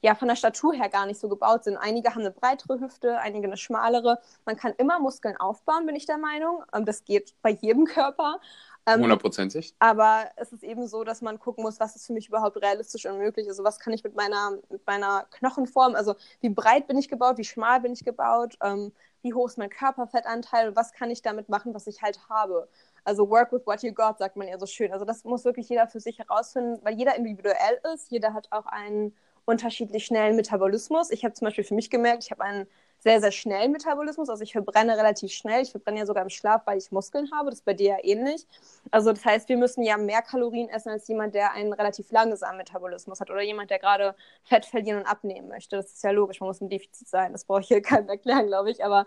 ja von der Statur her gar nicht so gebaut sind. Einige haben eine breitere Hüfte, einige eine schmalere. Man kann immer Muskeln aufbauen, bin ich der Meinung. Ähm, das geht bei jedem Körper. Ähm, Hundertprozentig. aber es ist eben so, dass man gucken muss, was ist für mich überhaupt realistisch und möglich. Also was kann ich mit meiner, mit meiner Knochenform, also wie breit bin ich gebaut, wie schmal bin ich gebaut, ähm, wie hoch ist mein Körperfettanteil und was kann ich damit machen, was ich halt habe. Also work with what you got, sagt man ja so schön. Also das muss wirklich jeder für sich herausfinden, weil jeder individuell ist. Jeder hat auch einen unterschiedlich schnellen Metabolismus. Ich habe zum Beispiel für mich gemerkt, ich habe einen sehr, sehr schnellen Metabolismus. Also ich verbrenne relativ schnell. Ich verbrenne ja sogar im Schlaf, weil ich Muskeln habe. Das ist bei dir ja ähnlich. Also das heißt, wir müssen ja mehr Kalorien essen als jemand, der einen relativ langsamen Metabolismus hat oder jemand, der gerade Fett verlieren und abnehmen möchte. Das ist ja logisch. Man muss im Defizit sein. Das brauche ich hier (laughs) keinem erklären, glaube ich. Aber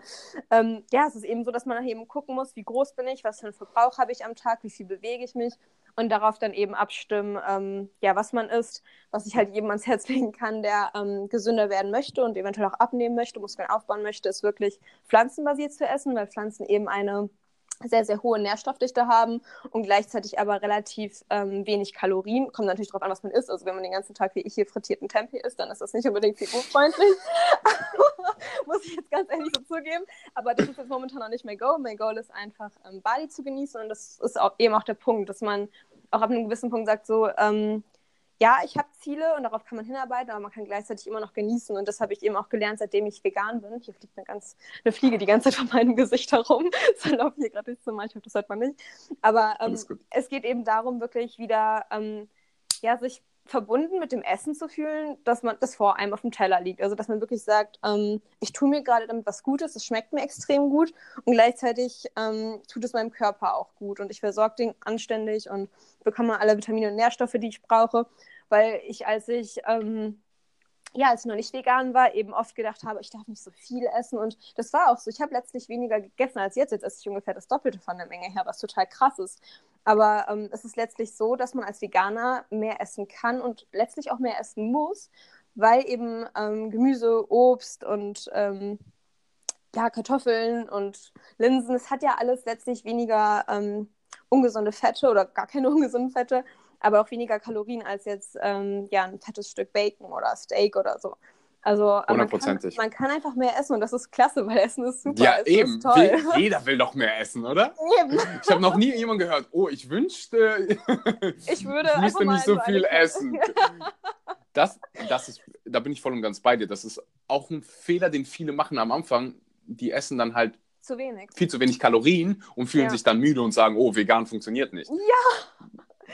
ähm, ja, es ist eben so, dass man eben gucken muss, wie groß bin ich, was für einen Verbrauch habe ich am Tag, wie viel bewege ich mich und darauf dann eben abstimmen, ähm, ja, was man isst, was ich halt jedem ans Herz (laughs) legen kann, der ähm, gesünder werden möchte und eventuell auch abnehmen möchte, Muskeln aufbauen möchte, ist wirklich pflanzenbasiert zu essen, weil Pflanzen eben eine sehr, sehr hohe Nährstoffdichte haben und gleichzeitig aber relativ ähm, wenig Kalorien. Kommt natürlich darauf an, was man isst. Also wenn man den ganzen Tag wie ich hier frittierten Tempeh isst, dann ist das nicht unbedingt figurfreundlich. (laughs) Muss ich jetzt ganz ehrlich so zugeben. Aber das ist jetzt momentan noch nicht mein Goal. Mein Goal ist einfach, ähm, Bali zu genießen und das ist auch eben auch der Punkt, dass man auch ab einem gewissen Punkt sagt, so, ähm, ja, ich habe Ziele und darauf kann man hinarbeiten, aber man kann gleichzeitig immer noch genießen. Und das habe ich eben auch gelernt, seitdem ich vegan bin. Hier fliegt eine, ganz, eine Fliege die ganze Zeit vor meinem Gesicht herum. So laufe hier gerade nicht so mal, ich hoffe, das hört man nicht. Aber ähm, es geht eben darum, wirklich wieder ähm, ja, sich verbunden mit dem Essen zu fühlen, dass man das vor einem auf dem Teller liegt. Also dass man wirklich sagt, ähm, ich tue mir gerade damit was Gutes, es schmeckt mir extrem gut und gleichzeitig ähm, tut es meinem Körper auch gut und ich versorge den anständig und bekomme alle Vitamine und Nährstoffe, die ich brauche, weil ich als ich ähm, ja, als ich noch nicht vegan war, eben oft gedacht habe, ich darf nicht so viel essen. Und das war auch so. Ich habe letztlich weniger gegessen als jetzt. Jetzt esse ich ungefähr das Doppelte von der Menge her, was total krass ist. Aber ähm, es ist letztlich so, dass man als Veganer mehr essen kann und letztlich auch mehr essen muss, weil eben ähm, Gemüse, Obst und ähm, ja, Kartoffeln und Linsen, es hat ja alles letztlich weniger ähm, ungesunde Fette oder gar keine (laughs) ungesunden Fette aber auch weniger Kalorien als jetzt ähm, ja, ein fettes Stück Bacon oder Steak oder so. Also äh, man kann, man kann, einfach mehr essen und das ist klasse, (laughs) weil Essen ist super. Ja, eben. Will, jeder will doch mehr essen, oder? Eben. Ich habe noch nie jemanden gehört, oh, ich wünschte, (laughs) ich würde ich müsste nicht so viel essen. (laughs) Das, das ist, da bin ich voll und ganz bei dir. Das ist auch ein Fehler, den viele machen am Anfang. Die essen dann halt zu wenig. viel zu wenig Kalorien und fühlen ja. sich dann müde und sagen, oh, vegan funktioniert nicht. Ja.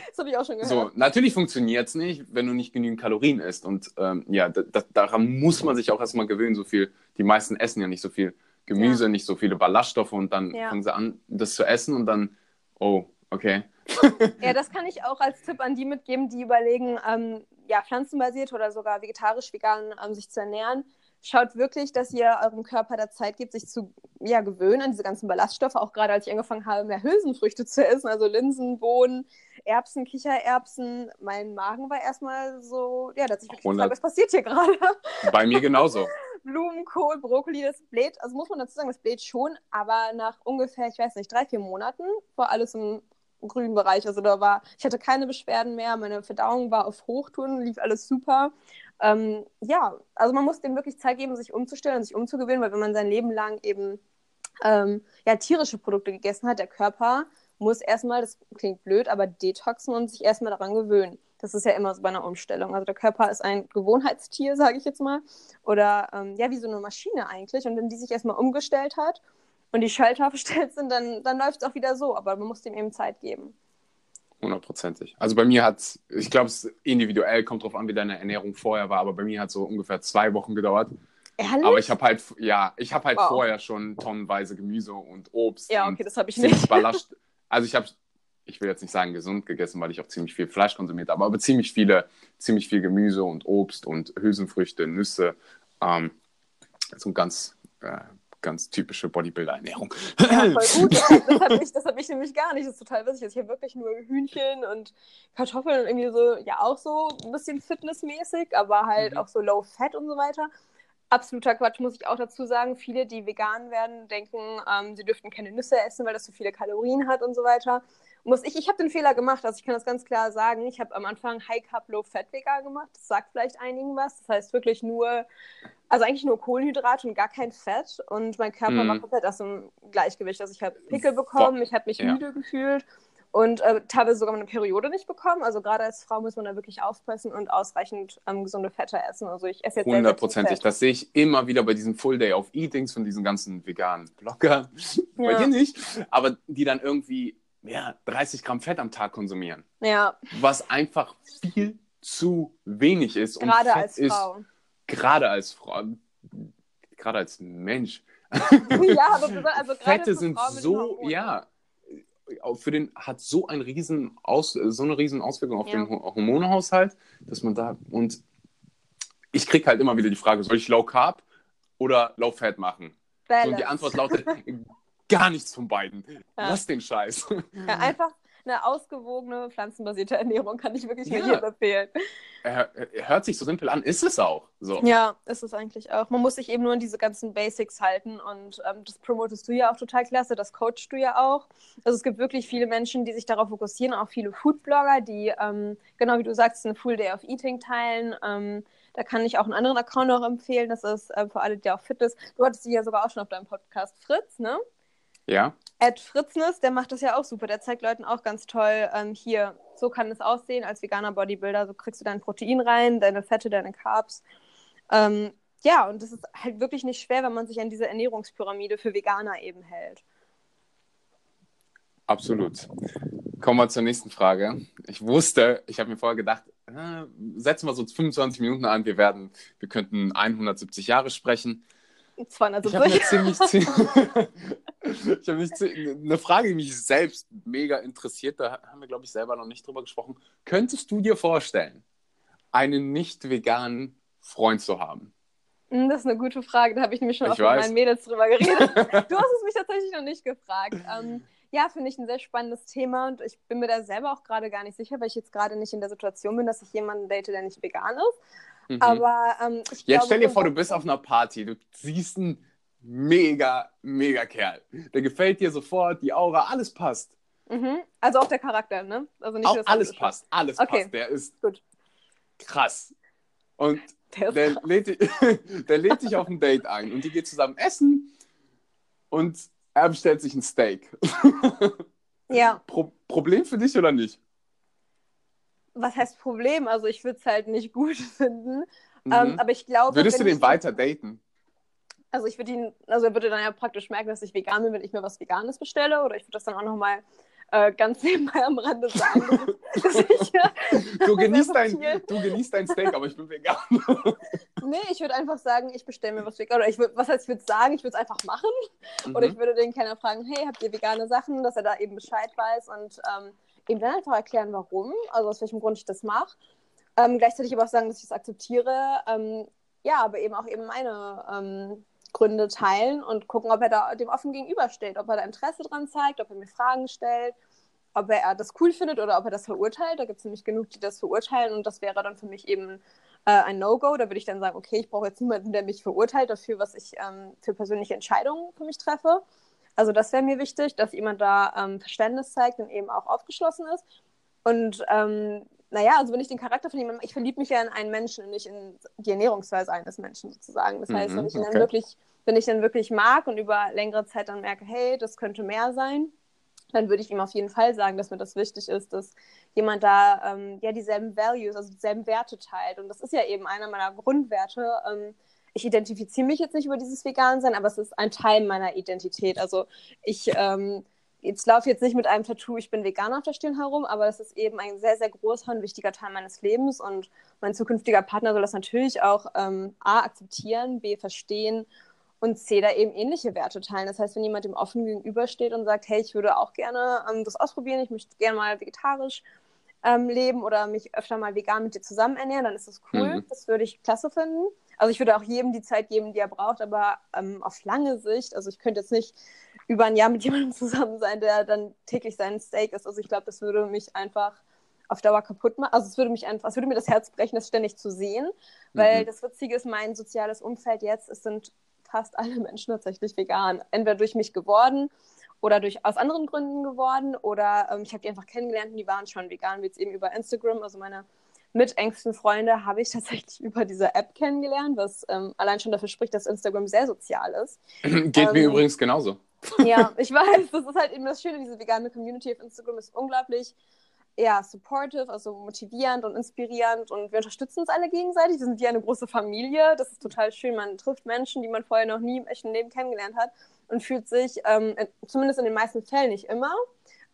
Das habe ich auch schon gehört. So, natürlich funktioniert es nicht, wenn du nicht genügend Kalorien isst. Und ähm, ja, da, daran muss man sich auch erstmal gewöhnen, so viel. Die meisten essen ja nicht so viel Gemüse, ja. nicht so viele Ballaststoffe und dann ja. fangen sie an, das zu essen und dann, oh, Okay. (laughs) Ja, das kann ich auch als Tipp an die mitgeben, die überlegen, ähm, ja, pflanzenbasiert oder sogar vegetarisch, vegan ähm, sich zu ernähren. Schaut wirklich, dass ihr eurem Körper der Zeit gibt, sich zu ja, gewöhnen an diese ganzen Ballaststoffe. Auch gerade als ich angefangen habe, mehr Hülsenfrüchte zu essen, also Linsen, Bohnen, Erbsen, Kichererbsen. Mein Magen war erstmal so, ja, dass ich wirklich gefragt, was passiert hier gerade? Bei mir genauso. (laughs) Blumenkohl, Brokkoli, das bläht, also muss man dazu sagen, das bläht schon, aber nach ungefähr, ich weiß nicht, drei, vier Monaten war alles im grünen Bereich. Also da war, ich hatte keine Beschwerden mehr, meine Verdauung war auf Hochtouren, lief alles super. Ähm, ja, also man muss dem wirklich Zeit geben, sich umzustellen und sich umzugewöhnen, weil wenn man sein Leben lang eben ähm, ja, tierische Produkte gegessen hat, der Körper muss erstmal, das klingt blöd, aber detoxen und sich erstmal daran gewöhnen. Das ist ja immer so bei einer Umstellung. Also der Körper ist ein Gewohnheitstier, sage ich jetzt mal. Oder ähm, ja, wie so eine Maschine eigentlich. Und wenn die sich erstmal umgestellt hat und die Schalter verstellt (laughs) sind, dann, dann läuft es auch wieder so. Aber man muss dem eben Zeit geben. Hundertprozentig. Also bei mir hat ich glaube, es individuell kommt drauf an, wie deine Ernährung vorher war, aber bei mir hat es so ungefähr zwei Wochen gedauert. Ehrlich? Aber ich habe halt, ja, ich habe halt wow. vorher schon tonnenweise Gemüse und Obst. Ja, okay, das habe ich nicht. Ballast, also ich habe, ich will jetzt nicht sagen gesund gegessen, weil ich auch ziemlich viel Fleisch konsumiert habe, aber ziemlich viele, ziemlich viel Gemüse und Obst und Hülsenfrüchte, Nüsse. Ähm, so ein ganz äh, ganz typische Bodybuilder-Ernährung. Ja, voll (laughs) gut. Das, das habe ich, hab ich nämlich gar nicht. Das ist total witzig. Also ich habe wirklich nur Hühnchen und Kartoffeln und irgendwie so, ja, auch so ein bisschen fitnessmäßig, aber halt mhm. auch so low fat und so weiter. Absoluter Quatsch, muss ich auch dazu sagen. Viele, die vegan werden, denken, ähm, sie dürften keine Nüsse essen, weil das so viele Kalorien hat und so weiter muss ich, ich habe den Fehler gemacht, also ich kann das ganz klar sagen. Ich habe am Anfang High Carb, Low Fat Vegan gemacht. Das sagt vielleicht einigen was. Das heißt wirklich nur, also eigentlich nur Kohlenhydrate und gar kein Fett. Und mein Körper mm. war komplett aus dem Gleichgewicht. Also ich habe Pickel bekommen, ich habe mich ja. müde gefühlt und äh, teilweise sogar meine Periode nicht bekommen. Also gerade als Frau muss man da wirklich aufpassen und ausreichend ähm, gesunde Fette essen. Also ich esse jetzt hundertprozentig. Das sehe ich immer wieder bei diesen Full Day of Eatings von diesen ganzen veganen Bloggern. Ja. Bei dir nicht, aber die dann irgendwie ja, 30 Gramm Fett am Tag konsumieren. Ja. Was einfach viel zu wenig ist. Gerade Fett als Frau. Ist, gerade als Frau. Gerade als Mensch. ja, aber also Fette sind so, ja, für den hat so ein riesen Aus, so eine riesen Auswirkung auf ja. den Hormonhaushalt, dass man da und ich kriege halt immer wieder die Frage, soll ich Low Carb oder Low Fat machen? So, und die Antwort lautet gar nichts von beiden. Ja. Lass den Scheiß. Ja, einfach eine ausgewogene pflanzenbasierte Ernährung kann ich wirklich ja. jedem empfehlen. Hört sich so simpel an, ist es auch. So. Ja, ist es eigentlich auch. Man muss sich eben nur an diese ganzen Basics halten und ähm, das promotest du ja auch total klasse, das coachst du ja auch. Also es gibt wirklich viele Menschen, die sich darauf fokussieren, auch viele Foodblogger, die, ähm, genau wie du sagst, eine Full Day of Eating teilen. Ähm, da kann ich auch einen anderen Account noch empfehlen. Das ist äh, für alle, die auch fit ist. Du hattest sie ja sogar auch schon auf deinem Podcast Fritz, ne? Ja. Ed Fritznes, der macht das ja auch super. Der zeigt Leuten auch ganz toll, ähm, hier, so kann es aussehen als veganer Bodybuilder. So kriegst du dein Protein rein, deine Fette, deine Carbs. Ähm, ja, und das ist halt wirklich nicht schwer, wenn man sich an diese Ernährungspyramide für Veganer eben hält. Absolut. Kommen wir zur nächsten Frage. Ich wusste, ich habe mir vorher gedacht, äh, setzen wir so 25 Minuten an, wir werden, wir könnten 170 Jahre sprechen. 270. Ich habe ziemlich, (laughs) ich habe mich eine Frage, die mich selbst mega interessiert, da haben wir, glaube ich, selber noch nicht drüber gesprochen. Könntest du dir vorstellen, einen nicht veganen Freund zu haben? Hm, das ist eine gute Frage, da habe ich nämlich schon ich auch mit meinen Mädels drüber geredet. (laughs) du hast es mich tatsächlich noch nicht gefragt. Ähm, ja, finde ich ein sehr spannendes Thema und ich bin mir da selber auch gerade gar nicht sicher, weil ich jetzt gerade nicht in der Situation bin, dass ich jemanden date, der nicht vegan ist. Mhm. Aber ähm, Jetzt glaube, stell dir vor, du bist auf einer Party, du siehst einen mega, mega Kerl. Der gefällt dir sofort, die Aura, alles passt. Mhm. Also auch der Charakter, ne? Also nicht auch alles passt, alles okay. passt. Der ist Gut. krass. Und (laughs) der, der. Lädt, (laughs) der lädt dich auf ein Date ein und die geht zusammen essen und er bestellt sich ein Steak. ja. (laughs) Pro Problem für dich oder nicht? Was heißt Problem? Also ich würde es halt nicht gut (laughs) finden. Mhm. Ähm, aber ich glaube. Würdest du den weiter daten? Also ich würde ihn, also er würde dann ja praktisch merken, dass ich vegan bin, wenn ich mir was Veganes bestelle. Oder ich würde das dann auch nochmal äh, ganz (laughs) nebenbei am Rande sagen. (laughs) ich, du, genießt dein, du genießt dein Steak, aber ich bin vegan. Nee, ich würde einfach sagen, ich bestelle mir was vegan. Oder ich würd, was heißt, ich würde sagen, ich würde es einfach machen. Mhm. Oder ich würde den Kellner fragen, hey, habt ihr vegane Sachen, dass er da eben Bescheid weiß und ähm, eben dann einfach erklären, warum, also aus welchem Grund ich das mache. Ähm, gleichzeitig aber auch sagen, dass ich das akzeptiere. Ähm, ja, aber eben auch eben meine ähm, Gründe teilen und gucken, ob er da dem offen gegenübersteht, ob er da Interesse dran zeigt, ob er mir Fragen stellt, ob er das cool findet oder ob er das verurteilt. Da gibt es nämlich genug, die das verurteilen und das wäre dann für mich eben äh, ein No-Go. Da würde ich dann sagen, okay, ich brauche jetzt niemanden, der mich verurteilt dafür, was ich ähm, für persönliche Entscheidungen für mich treffe. Also das wäre mir wichtig, dass jemand da ähm, Verständnis zeigt und eben auch aufgeschlossen ist. Und ähm, naja, also wenn ich den Charakter von jemandem, ich verliebe mich ja in einen Menschen und nicht in die Ernährungsweise eines Menschen sozusagen. Das heißt, mhm, wenn ich ihn okay. dann wirklich, wenn ich dann wirklich mag und über längere Zeit dann merke, hey, das könnte mehr sein, dann würde ich ihm auf jeden Fall sagen, dass mir das wichtig ist, dass jemand da ähm, ja dieselben Values, also dieselben Werte teilt. Und das ist ja eben einer meiner Grundwerte. Ähm, ich identifiziere mich jetzt nicht über dieses Vegan-Sein, aber es ist ein Teil meiner Identität. Also ich ähm, jetzt laufe jetzt nicht mit einem Tattoo, ich bin Veganer auf der Stirn herum, aber es ist eben ein sehr, sehr großer und wichtiger Teil meines Lebens und mein zukünftiger Partner soll das natürlich auch ähm, A, akzeptieren, B, verstehen und C, da eben ähnliche Werte teilen. Das heißt, wenn jemand dem offen gegenübersteht und sagt, hey, ich würde auch gerne ähm, das ausprobieren, ich möchte gerne mal vegetarisch ähm, leben oder mich öfter mal vegan mit dir zusammen ernähren, dann ist das cool. Mhm. Das würde ich klasse finden. Also ich würde auch jedem die Zeit geben, die er braucht, aber ähm, auf lange Sicht, also ich könnte jetzt nicht über ein Jahr mit (laughs) jemandem zusammen sein, der dann täglich seinen Steak isst. Also ich glaube, das würde mich einfach auf Dauer kaputt machen. Also es würde mich einfach, es würde mir das Herz brechen, das ständig zu sehen. Weil mhm. das Witzige ist, mein soziales Umfeld jetzt, es sind fast alle (laughs) Menschen tatsächlich vegan. Entweder durch mich geworden oder durch aus anderen Gründen geworden oder ähm, ich habe die einfach kennengelernt und die waren schon vegan, wie jetzt eben über Instagram. Also meine mit engsten Freunde habe ich tatsächlich (laughs) über diese App kennengelernt, was ähm, allein schon dafür spricht, dass Instagram sehr sozial ist. (clears throat) Geht ähm, mir übrigens genauso. (laughs) Ja, (laughs) ich weiß, das ist halt eben das Schöne, diese vegane Community auf Instagram ist unglaublich ja, supportive, also motivierend und inspirierend und wir unterstützen uns alle gegenseitig. Wir sind wie eine große Familie. Das ist total schön. Man trifft Menschen, die man vorher noch nie im echten Leben kennengelernt hat und fühlt sich, ähm, zumindest in den meisten Fällen nicht immer,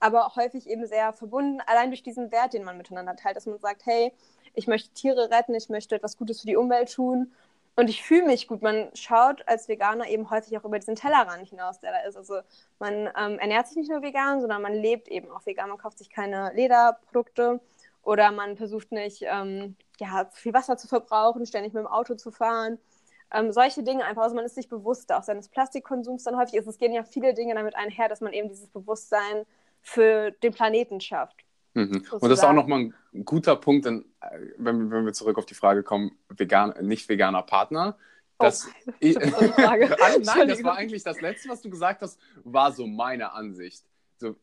aber häufig eben sehr verbunden, allein durch diesen Wert, den man miteinander teilt, dass man sagt, hey, ich möchte Tiere retten, ich möchte etwas Gutes für die Umwelt tun und ich fühle mich gut. Man schaut als Veganer eben häufig auch über diesen Tellerrand hinaus, der da ist. Also man ähm, ernährt sich nicht nur vegan, sondern man lebt eben auch vegan. Man kauft sich keine Lederprodukte oder man versucht nicht, ähm, ja, viel Wasser zu verbrauchen, ständig mit dem Auto zu fahren. Ähm, solche Dinge einfach, also man ist sich bewusst auch seines Plastikkonsums dann häufig ist. Es gehen ja viele Dinge damit einher, dass man eben dieses Bewusstsein für den Planeten schafft. Mhm. Und das ist auch nochmal ein guter Punkt, denn, äh, wenn, wenn wir zurück auf die Frage kommen, vegan, nicht veganer Partner. Oh, das, (laughs) oh, ich, (laughs) nein, das war eigentlich das Letzte, was du gesagt hast, war so meine Ansicht. So,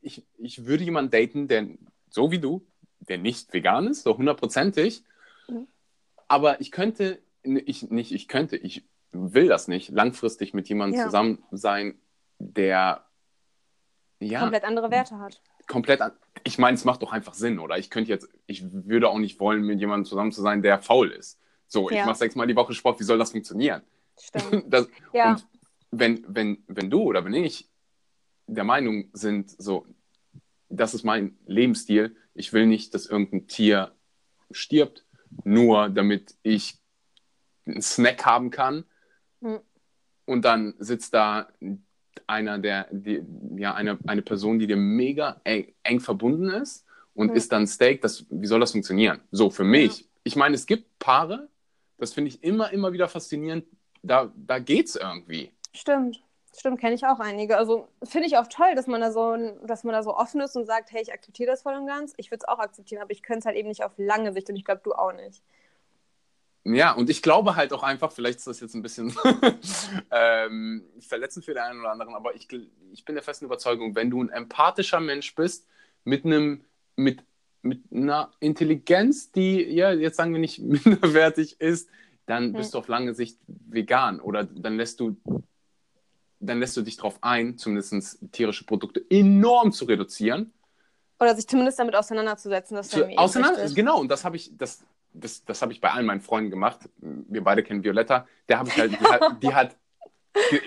ich, ich würde jemanden daten, der so wie du, der nicht vegan ist, so hundertprozentig, mhm. aber ich könnte, ich, nicht ich könnte, ich will das nicht, langfristig mit jemandem ja. zusammen sein, der ja, komplett andere Werte hat komplett an. Ich meine, es macht doch einfach Sinn, oder? Ich könnte jetzt, ich würde auch nicht wollen, mit jemandem zusammen zu sein, der faul ist. So, ja. ich mache sechsmal die Woche Sport, wie soll das funktionieren? Stimmt. (laughs) Das, ja. Und wenn, wenn, wenn du oder wenn ich der Meinung sind, so, das ist mein Lebensstil, ich will nicht, dass irgendein Tier stirbt, nur damit ich einen Snack haben kann. Hm. Und dann sitzt da einer der, die, ja, eine, eine Person, die dir mega eng, eng verbunden ist und mhm. isst dann Steak, das, wie soll das funktionieren? So, für mich. Ja. Ich meine, es gibt Paare, das finde ich immer, immer wieder faszinierend, da, da es irgendwie. Stimmt. Stimmt, kenne ich auch einige. Also finde ich auch toll, dass man da so, dass man da so offen ist und sagt, hey, ich akzeptiere das voll und ganz. Ich würde es auch akzeptieren, aber ich könnte es halt eben nicht auf lange Sicht und ich glaube, du auch nicht. Ja, und ich glaube halt auch einfach, vielleicht ist das jetzt ein bisschen (laughs) ähm, verletzend für den einen oder anderen, aber ich, ich bin der festen Überzeugung, wenn du ein empathischer Mensch bist, mit einem, mit, mit einer Intelligenz, die, ja, jetzt sagen wir nicht (laughs) minderwertig ist, dann bist du auf lange Sicht vegan oder dann lässt du dann lässt du dich darauf ein, zumindest tierische Produkte enorm zu reduzieren. Oder sich zumindest damit auseinanderzusetzen. Das zu, auseinander, genau, und das habe ich, das, das, das habe ich bei allen meinen Freunden gemacht. Wir beide kennen Violetta. Der habe ich halt, die hat, die hat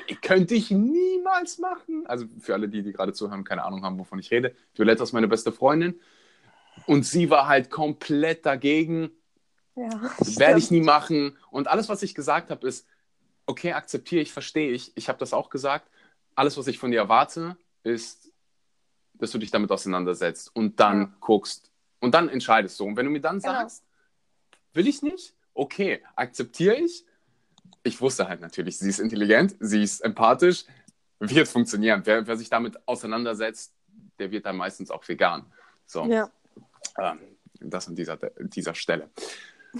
die, könnte ich niemals machen. Also für alle, die, die gerade zuhören, keine Ahnung haben, wovon ich rede. Violetta ist meine beste Freundin. Und sie war halt komplett dagegen. Ja, Werde ich nie machen. Und alles, was ich gesagt habe, ist, okay, akzeptiere ich, verstehe ich. Ich habe das auch gesagt. Alles, was ich von dir erwarte, ist, dass du dich damit auseinandersetzt und dann Ja. guckst und dann entscheidest du. Und wenn du mir dann Genau. sagst, will ich nicht, okay, akzeptiere ich. Ich wusste halt natürlich, sie ist intelligent, sie ist empathisch, wird funktionieren. Wer, wer sich damit auseinandersetzt, der wird dann meistens auch vegan. So, Ja. ähm, das an dieser, dieser Stelle. (laughs)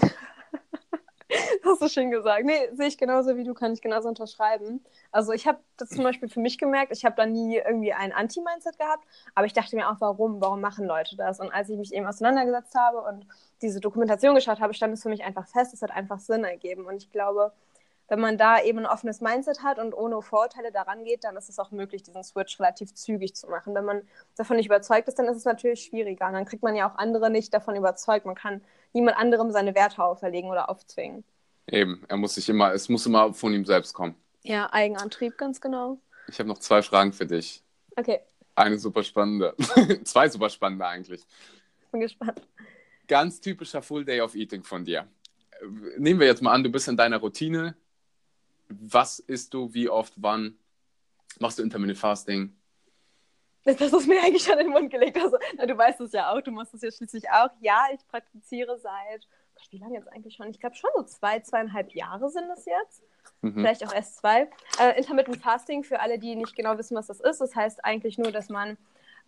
(laughs) Hast du schön gesagt. Nee, sehe ich genauso wie du, kann ich genauso unterschreiben. Also ich habe das zum Beispiel für mich gemerkt, ich habe da nie irgendwie ein Anti-Mindset gehabt, aber ich dachte mir auch, warum, warum machen Leute das? Und als ich mich eben auseinandergesetzt habe und diese Dokumentation geschaut habe, stand es für mich einfach fest, es hat einfach Sinn ergeben. Und ich glaube, wenn man da eben ein offenes Mindset hat und ohne Vorurteile daran geht, dann ist es auch möglich, diesen Switch relativ zügig zu machen. Wenn man davon nicht überzeugt ist, dann ist es natürlich schwieriger. Und dann kriegt man ja auch andere nicht davon überzeugt. Man kann niemand anderem seine Werte auferlegen oder aufzwingen. Eben, er muss sich immer, es muss immer von ihm selbst kommen. Ja, Eigenantrieb, ganz genau. Ich habe noch zwei Fragen für dich. Okay, Eine super spannende. (laughs) zwei super spannende eigentlich. bin gespannt. Ganz typischer Full Day of Eating von dir. Nehmen wir jetzt mal an, du bist in deiner Routine. Was isst du, wie oft, wann? Machst du Intermittent Fasting? Das hast du mir eigentlich schon in den Mund gelegt. Also, na, du weißt es ja auch, du machst es ja schließlich auch. Ja, ich praktiziere seit, wie lange jetzt eigentlich schon? Ich glaube schon so zwei, zweieinhalb Jahre sind es jetzt. Mhm. Vielleicht auch erst zwei. Äh, Intermittent Fasting, für alle, die nicht genau wissen, was das ist, das heißt eigentlich nur, dass man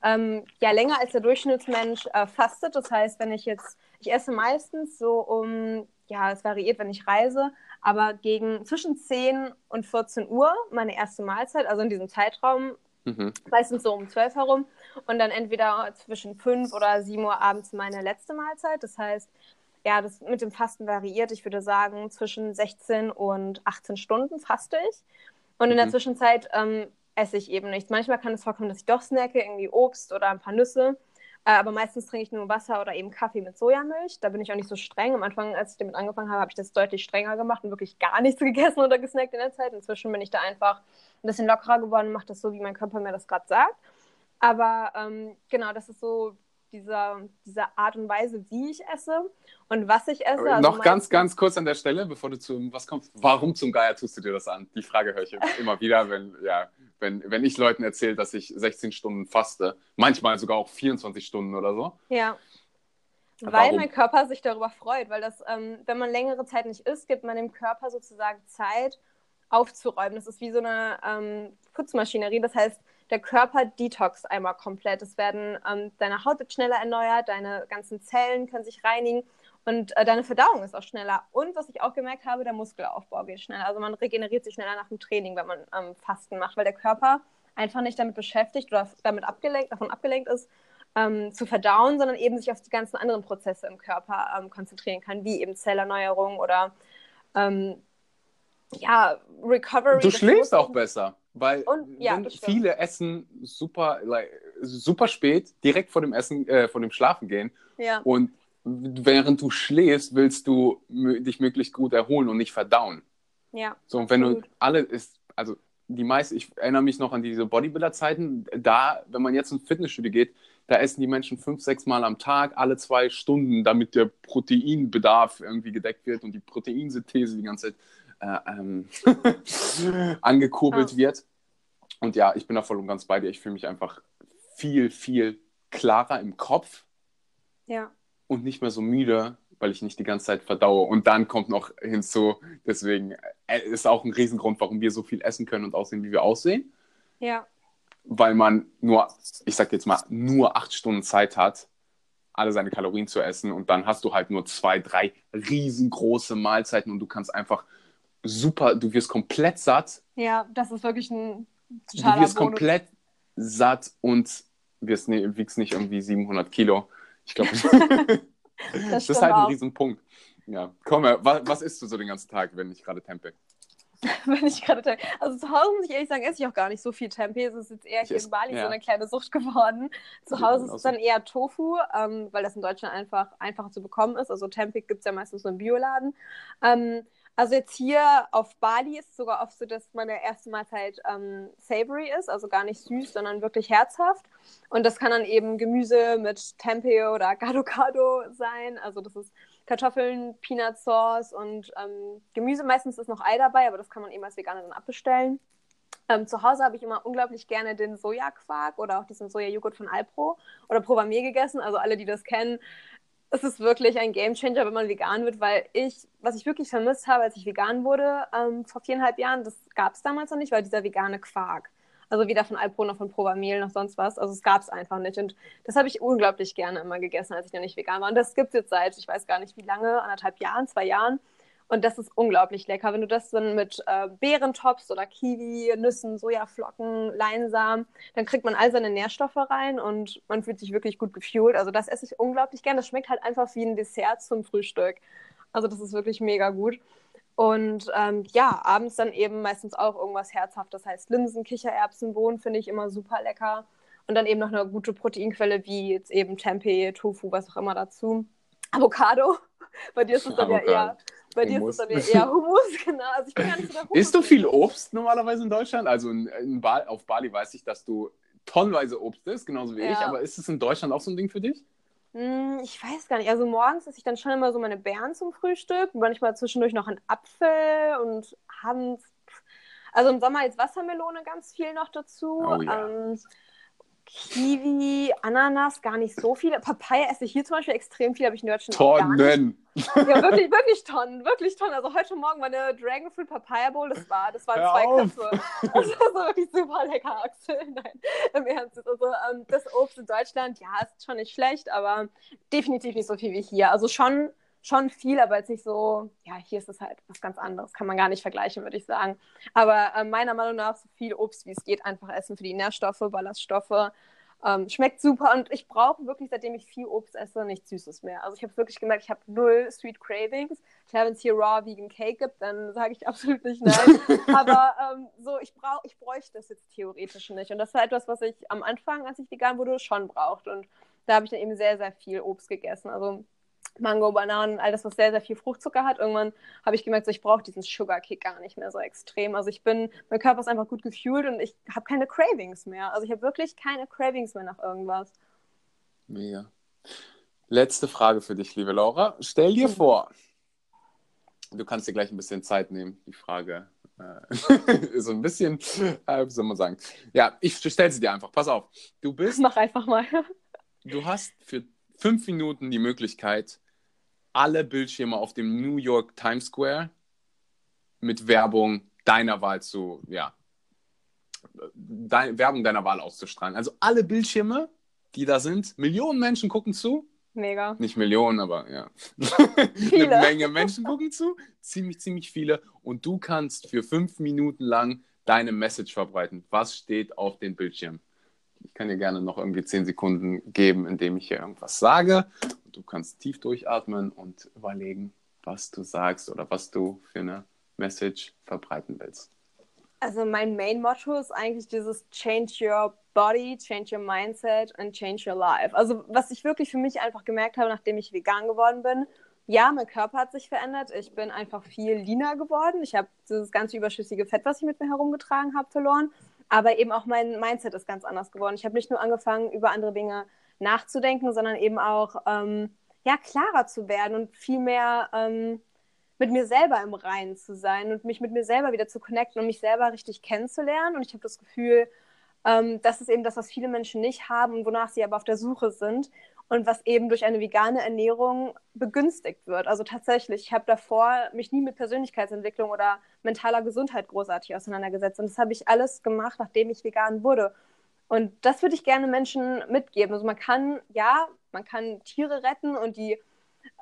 ähm, ja länger als der Durchschnittsmensch äh, fastet. Das heißt, wenn ich jetzt, ich esse meistens so um, ja, es variiert, wenn ich reise, aber gegen zwischen 10 und 14 Uhr meine erste Mahlzeit, also in diesem Zeitraum, Mhm. meistens so um 12 herum und dann entweder zwischen 5 oder 7 Uhr abends meine letzte Mahlzeit. Das heißt, ja, das mit dem Fasten variiert. Ich würde sagen, zwischen 16 und 18 Stunden faste ich. Und in der Mhm. Zwischenzeit ähm, esse ich eben nichts. Manchmal kann es vorkommen, dass ich doch snacke, irgendwie Obst oder ein paar Nüsse. Äh, aber meistens trinke ich nur Wasser oder eben Kaffee mit Sojamilch. Da bin ich auch nicht so streng. Am Anfang, als ich damit angefangen habe, habe ich das deutlich strenger gemacht und wirklich gar nichts (laughs) gegessen oder gesnackt in der Zeit. Inzwischen bin ich da einfach ein bisschen lockerer geworden und mache das so, wie mein Körper mir das gerade sagt. Aber ähm, genau, das ist so dieser, diese Art und Weise, wie ich esse und was ich esse. Also noch ganz, ganz kurz an der Stelle, bevor du zu was kommst. Warum zum Geier tust du dir das an? Die Frage höre ich (laughs) immer wieder, wenn, ja, wenn, wenn ich Leuten erzähle, dass ich 16 Stunden faste. Manchmal sogar auch 24 Stunden oder so. Ja. Weil Warum? mein Körper sich darüber freut, weil das, ähm, wenn man längere Zeit nicht isst, gibt man dem Körper sozusagen Zeit aufzuräumen. Das ist wie so eine ähm, Putzmaschinerie. Das heißt, der Körper detoxt einmal komplett. Es werden, ähm, deine Haut wird schneller erneuert, deine ganzen Zellen können sich reinigen und äh, deine Verdauung ist auch schneller. Und was ich auch gemerkt habe, der Muskelaufbau geht schneller. Also man regeneriert sich schneller nach dem Training, wenn man ähm, Fasten macht, weil der Körper einfach nicht damit beschäftigt oder damit abgelenkt, davon abgelenkt ist, ähm, zu verdauen, sondern eben sich auf die ganzen anderen Prozesse im Körper ähm, konzentrieren kann, wie eben Zellerneuerung oder ähm, ja, Recovery. Du schläfst auch besser, weil Und- ja, viele essen super, like, super spät, direkt vor dem Essen, äh, vor dem Schlafen gehen Ja, und während du schläfst, willst du dich möglichst gut erholen und nicht verdauen. ja. So, und wenn du alle ist, also die meisten, ich erinnere mich noch an diese Bodybuilder-Zeiten, da, wenn man jetzt ins Fitnessstudio geht, da essen die Menschen fünf, sechs Mal am Tag, alle zwei Stunden, damit der Proteinbedarf irgendwie gedeckt wird und die Proteinsynthese die ganze Zeit äh, ähm, (laughs) angekurbelt Ja. wird. Und ja, ich bin da voll und ganz bei dir. Ich fühle mich einfach viel, viel klarer im Kopf Ja, und nicht mehr so müde, weil ich nicht die ganze Zeit verdaue. Und dann kommt noch hinzu, deswegen äh, ist auch ein Riesengrund, warum wir so viel essen können und aussehen, wie wir aussehen, ja, weil man nur, ich sag jetzt mal, nur acht Stunden Zeit hat, alle seine Kalorien zu essen und dann hast du halt nur zwei, drei riesengroße Mahlzeiten und du kannst einfach super, du wirst komplett satt, ja, das ist wirklich ein du totaler wirst Bonus. komplett satt und wirst, ne, wiegst nicht irgendwie 700 Kilo. Ich glaube, (laughs) Das Das ist halt ein auch. Riesenpunkt. Ja, komm, was, was isst du so den ganzen Tag, wenn ich gerade tempe? (laughs) wenn ich gerade denke. Also zu Hause muss ich ehrlich sagen, esse ich auch gar nicht so viel Tempeh. Es ist jetzt eher hier in Bali ja. so eine kleine Sucht geworden. Zu Hause man ist auch es dann eher Tofu, ähm, weil das in Deutschland einfach einfacher zu bekommen ist. Also Tempeh gibt es ja meistens nur im Bioladen. Ähm, also jetzt hier auf Bali ist es sogar oft so, dass meine erste Mahlzeit ähm, savory ist, also gar nicht süß, sondern wirklich herzhaft. Und das kann dann eben Gemüse mit Tempeh oder Gado Gado sein. Also das ist Kartoffeln, Peanut Sauce und ähm, Gemüse. Meistens ist noch Ei dabei, aber das kann man eben als Veganer dann abbestellen. Ähm, zu Hause habe ich immer unglaublich gerne den Sojaquark oder auch diesen Sojajoghurt von Alpro oder Provamir gegessen. Also alle, die das kennen, es ist wirklich ein Gamechanger, wenn man vegan wird, weil ich, was ich wirklich vermisst habe, als ich vegan wurde, ähm, vor viereinhalb Jahren, das gab es damals noch nicht, war dieser vegane Quark. Also weder von Alpro noch von Provamil noch sonst was. Also es gab es einfach nicht. Und das habe ich unglaublich gerne immer gegessen, als ich noch nicht vegan war. Und das gibt es jetzt seit, ich weiß gar nicht wie lange, anderthalb Jahren, zwei Jahren. Und das ist unglaublich lecker. Wenn du das dann mit äh, Beeren toppst oder Kiwi, Nüssen, Sojaflocken, Leinsamen, dann kriegt man all seine Nährstoffe rein und man fühlt sich wirklich gut gefühlt. Also das esse ich unglaublich gern. Das schmeckt halt einfach wie ein Dessert zum Frühstück. Also das ist wirklich mega gut. Und ähm, ja, abends dann eben meistens auch irgendwas Herzhaftes, das heißt Linsen, Kichererbsen, Bohnen finde ich immer super lecker. Und dann eben noch eine gute Proteinquelle wie jetzt eben Tempeh, Tofu, was auch immer dazu. Avocado. (laughs) Bei dir ist es dann ja eher bei dir ist es dann (laughs) eher Hummus, (laughs) genau. Also ich bin gar nicht so der Hummus. Isst du viel Obst normalerweise in Deutschland? Also in, in ba auf Bali weiß ich, dass du tonnenweise Obst isst, genauso wie ja. ich. Aber ist es in Deutschland auch so ein Ding für dich? Hm, ich weiß gar nicht. Also morgens esse ich dann schon immer so meine Beeren zum Frühstück. Manchmal zwischendurch noch einen Apfel und abends. Also im Sommer jetzt Wassermelone ganz viel noch dazu. Oh, ja. ähm, Kiwi, Ananas, gar nicht so viel. Papaya esse ich hier zum Beispiel extrem viel, habe ich in Deutschland Tonnen! Ja, wirklich, wirklich Tonnen, wirklich Tonnen. Also heute Morgen meine Dragon Fruit Papaya Bowl, das war, das waren zwei Köpfe. Das war wirklich super lecker, Axel. Nein, im Ernst. Also ähm, das Obst in Deutschland, ja, ist schon nicht schlecht, aber definitiv nicht so viel wie hier. Also schon schon viel, aber jetzt nicht so, ja, hier ist es halt was ganz anderes, kann man gar nicht vergleichen, würde ich sagen. Aber äh, meiner Meinung nach so viel Obst, wie es geht, einfach essen für die Nährstoffe, Ballaststoffe. Ähm, schmeckt super und ich brauche wirklich, seitdem ich viel Obst esse, nichts Süßes mehr. Also ich habe wirklich gemerkt, ich habe null Sweet Cravings. Klar, wenn es hier Raw Vegan Cake gibt, dann sage ich (laughs) absolut nicht nein. (laughs) Aber ähm, so, ich, brauch, ich bräuchte das jetzt theoretisch nicht. Und das war etwas, was ich am Anfang, als ich vegan wurde, schon braucht. Und da habe ich dann eben sehr, sehr viel Obst gegessen. Also Mango, Bananen, all das, was sehr, sehr viel Fruchtzucker hat. Irgendwann habe ich gemerkt, so, ich brauche diesen Sugar-Kick gar nicht mehr so extrem. Also ich bin, mein Körper ist einfach gut gefühlt und ich habe keine Cravings mehr. Also ich habe wirklich keine Cravings mehr nach irgendwas. Mega. Letzte Frage für dich, liebe Laura. Stell dir vor, du kannst dir gleich ein bisschen Zeit nehmen, die Frage äh, (laughs) so ein bisschen, äh, wie soll man sagen. Ja, ich stelle sie dir einfach. Pass auf. Du bist. Mach einfach mal. (laughs) du hast für fünf Minuten die Möglichkeit, alle Bildschirme auf dem New York Times Square mit Werbung deiner Wahl zu, ja, dein, Werbung deiner Wahl auszustrahlen. Also alle Bildschirme, die da sind, Millionen Menschen gucken zu. Mega. Nicht Millionen, aber ja. (laughs) Viele. Eine Menge Menschen gucken zu. Ziemlich, ziemlich viele. Und du kannst für fünf Minuten lang deine Message verbreiten. Was steht auf den Bildschirmen? Ich kann dir gerne noch irgendwie zehn Sekunden geben, indem ich hier irgendwas sage. Du kannst tief durchatmen und überlegen, was du sagst oder was du für eine Message verbreiten willst. Also mein Main Motto ist eigentlich dieses Change your body, change your mindset and change your life. Also was ich wirklich für mich einfach gemerkt habe, nachdem ich vegan geworden bin, ja, mein Körper hat sich verändert. Ich bin einfach viel leaner geworden. Ich habe dieses ganze überschüssige Fett, was ich mit mir herumgetragen habe, verloren. Aber eben auch mein Mindset ist ganz anders geworden. Ich habe nicht nur angefangen, über andere Dinge nachzudenken, sondern eben auch ähm, ja, klarer zu werden und viel mehr ähm, mit mir selber im Reinen zu sein und mich mit mir selber wieder zu connecten und mich selber richtig kennenzulernen. Und ich habe das Gefühl, ähm, das ist eben das, was viele Menschen nicht haben und wonach sie aber auf der Suche sind und was eben durch eine vegane Ernährung begünstigt wird. Also tatsächlich, ich habe davor mich nie mit Persönlichkeitsentwicklung oder mentaler Gesundheit großartig auseinandergesetzt. Und das habe ich alles gemacht, nachdem ich vegan wurde. Und das würde ich gerne Menschen mitgeben. Also man kann, ja, man kann Tiere retten und die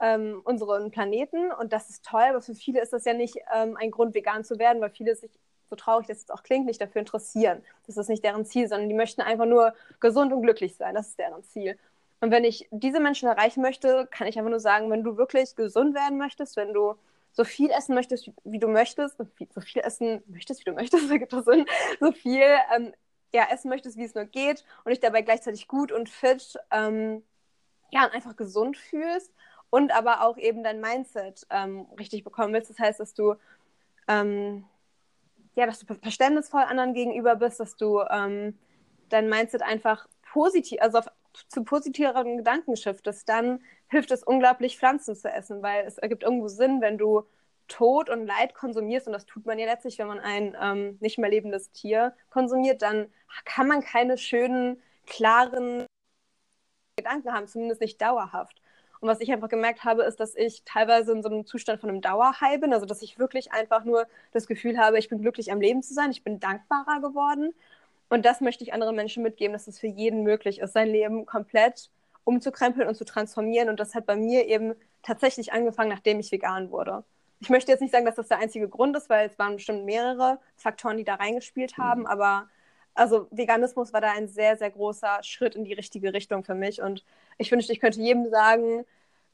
ähm, unseren Planeten und das ist toll, aber für viele ist das ja nicht ähm, ein Grund, vegan zu werden, weil viele sich, so traurig das jetzt auch klingt, nicht dafür interessieren. Das ist nicht deren Ziel, sondern die möchten einfach nur gesund und glücklich sein. Das ist deren Ziel. Und wenn ich diese Menschen erreichen möchte, kann ich einfach nur sagen, wenn du wirklich gesund werden möchtest, wenn du so viel essen möchtest, wie du möchtest, so viel essen möchtest, wie du möchtest, (laughs) da gibt es Sinn, so viel ähm, ja, essen möchtest, wie es nur geht und dich dabei gleichzeitig gut und fit, ähm, ja, und einfach gesund fühlst und aber auch eben dein Mindset ähm, richtig bekommen willst. Das heißt, dass du, ähm, ja, dass du verständnisvoll anderen gegenüber bist, dass du ähm, dein Mindset einfach positiv, also auf zu positiveren Gedanken shiftest, dann hilft es unglaublich, Pflanzen zu essen, weil es ergibt irgendwo Sinn, wenn du Tod und Leid konsumierst, und das tut man ja letztlich, wenn man ein ähm, nicht mehr lebendes Tier konsumiert, dann kann man keine schönen, klaren Gedanken haben, zumindest nicht dauerhaft. Und was ich einfach gemerkt habe, ist, dass ich teilweise in so einem Zustand von einem Dauerhigh bin, also dass ich wirklich einfach nur das Gefühl habe, ich bin glücklich am Leben zu sein, ich bin dankbarer geworden. Und das möchte ich anderen Menschen mitgeben, dass es für jeden möglich ist, sein Leben komplett umzukrempeln und zu transformieren. Und das hat bei mir eben tatsächlich angefangen, nachdem ich vegan wurde. Ich möchte jetzt nicht sagen, dass das der einzige Grund ist, weil es waren bestimmt mehrere Faktoren, die da reingespielt haben, mhm. aber also Veganismus war da ein sehr, sehr großer Schritt in die richtige Richtung für mich. Und ich wünschte, ich könnte jedem sagen,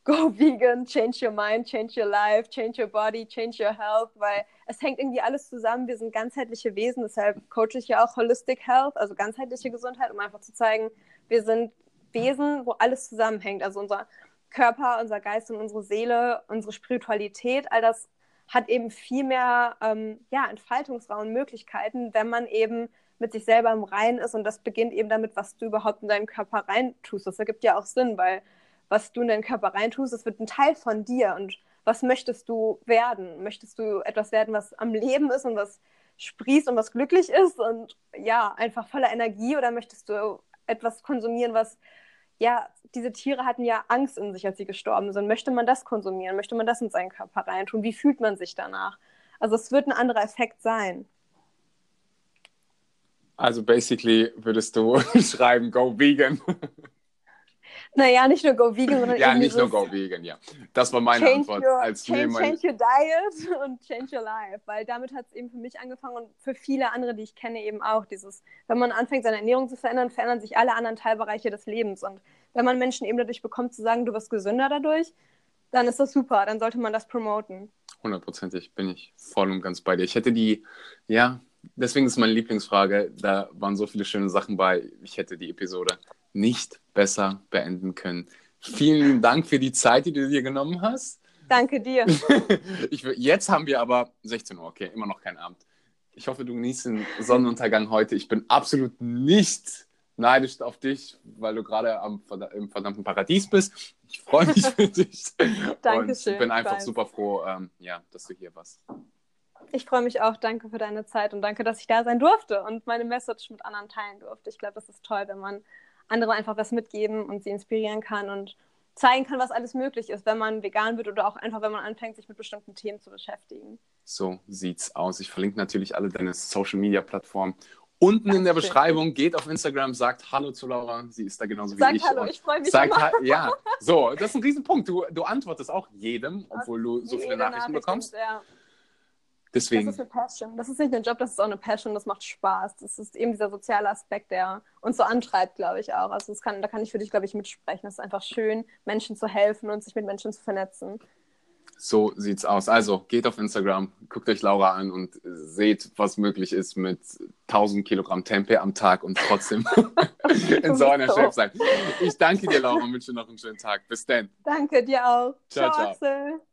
go (laughs) vegan, change your mind, change your life, change your body, change your health, weil es hängt irgendwie alles zusammen. Wir sind ganzheitliche Wesen, deshalb coache ich ja auch Holistic Health, also ganzheitliche Gesundheit, um einfach zu zeigen, wir sind Wesen, wo alles zusammenhängt. Also unser Körper, unser Geist und unsere Seele, unsere Spiritualität, all das hat eben viel mehr ähm, ja, Entfaltungsraum Möglichkeiten, wenn man eben mit sich selber im Reinen ist. Und das beginnt eben damit, was du überhaupt in deinen Körper reintust. Das ergibt ja auch Sinn, weil was du in deinen Körper reintust, das wird ein Teil von dir. Und was möchtest du werden? Möchtest du etwas werden, was am Leben ist und was sprießt und was glücklich ist und ja, einfach voller Energie? Oder möchtest du etwas konsumieren, was ja, diese Tiere hatten ja Angst in sich, als sie gestorben sind. Möchte man das konsumieren? Möchte man das in seinen Körper reintun? Wie fühlt man sich danach? Also es wird ein anderer Effekt sein. Also basically würdest du (laughs) schreiben, go vegan. Naja, nicht nur go vegan, sondern Ja, nicht nur go vegan, ja. Das war meine Antwort. Your, als change, change your diet (laughs) und change your life, weil damit hat es eben für mich angefangen und für viele andere, die ich kenne, eben auch dieses, wenn man anfängt, seine Ernährung zu verändern, verändern sich alle anderen Teilbereiche des Lebens und wenn man Menschen eben dadurch bekommt, zu sagen, du wirst gesünder dadurch, dann ist das super, dann sollte man das promoten. Hundertprozentig bin ich voll und ganz bei dir. Ich hätte die, ja, deswegen ist meine Lieblingsfrage, da waren so viele schöne Sachen bei, ich hätte die Episode nicht besser beenden können. Vielen Dank für die Zeit, die du dir genommen hast. Danke dir. (laughs) ich, jetzt haben wir aber 16 Uhr, okay, immer noch kein Abend. Ich hoffe, du genießt den Sonnenuntergang heute. Ich bin absolut nicht neidisch auf dich, weil du gerade am, im verdammten Paradies bist. Ich freue mich für (laughs) dich. Dankeschön. Ich bin einfach super froh, ähm, ja, dass du hier warst. Ich freue mich auch. Danke für deine Zeit und danke, dass ich da sein durfte und meine Message mit anderen teilen durfte. Ich glaube, das ist toll, wenn man anderen einfach was mitgeben und sie inspirieren kann und zeigen kann, was alles möglich ist, wenn man vegan wird oder auch einfach, wenn man anfängt, sich mit bestimmten Themen zu beschäftigen. So sieht's aus. Ich verlinke natürlich alle deine Social Media Plattformen unten in der Beschreibung. Geht auf Instagram, sagt Hallo zu Laura. Sie ist da genauso wie sagt ich. Hallo, ich freue mich. Sagt immer. ja, so, das ist ein Riesenpunkt. Du, du antwortest auch jedem, obwohl du so viele Nachrichten bekommst. Ja. Deswegen. Das ist eine Passion. Das ist nicht ein Job, das ist auch eine Passion, das macht Spaß. Das ist eben dieser soziale Aspekt, der uns so antreibt, glaube ich auch. Also kann, da kann ich für dich, glaube ich, mitsprechen. Es ist einfach schön, Menschen zu helfen und sich mit Menschen zu vernetzen. So sieht's aus. Also geht auf Instagram, guckt euch Laura an und seht, was möglich ist mit 1000 Kilogramm Tempe am Tag und trotzdem (laughs) in so einer Shape sein. Ich danke dir, Laura, und wünsche noch einen schönen Tag. Bis dann. Danke dir auch. Ciao, ciao. ciao.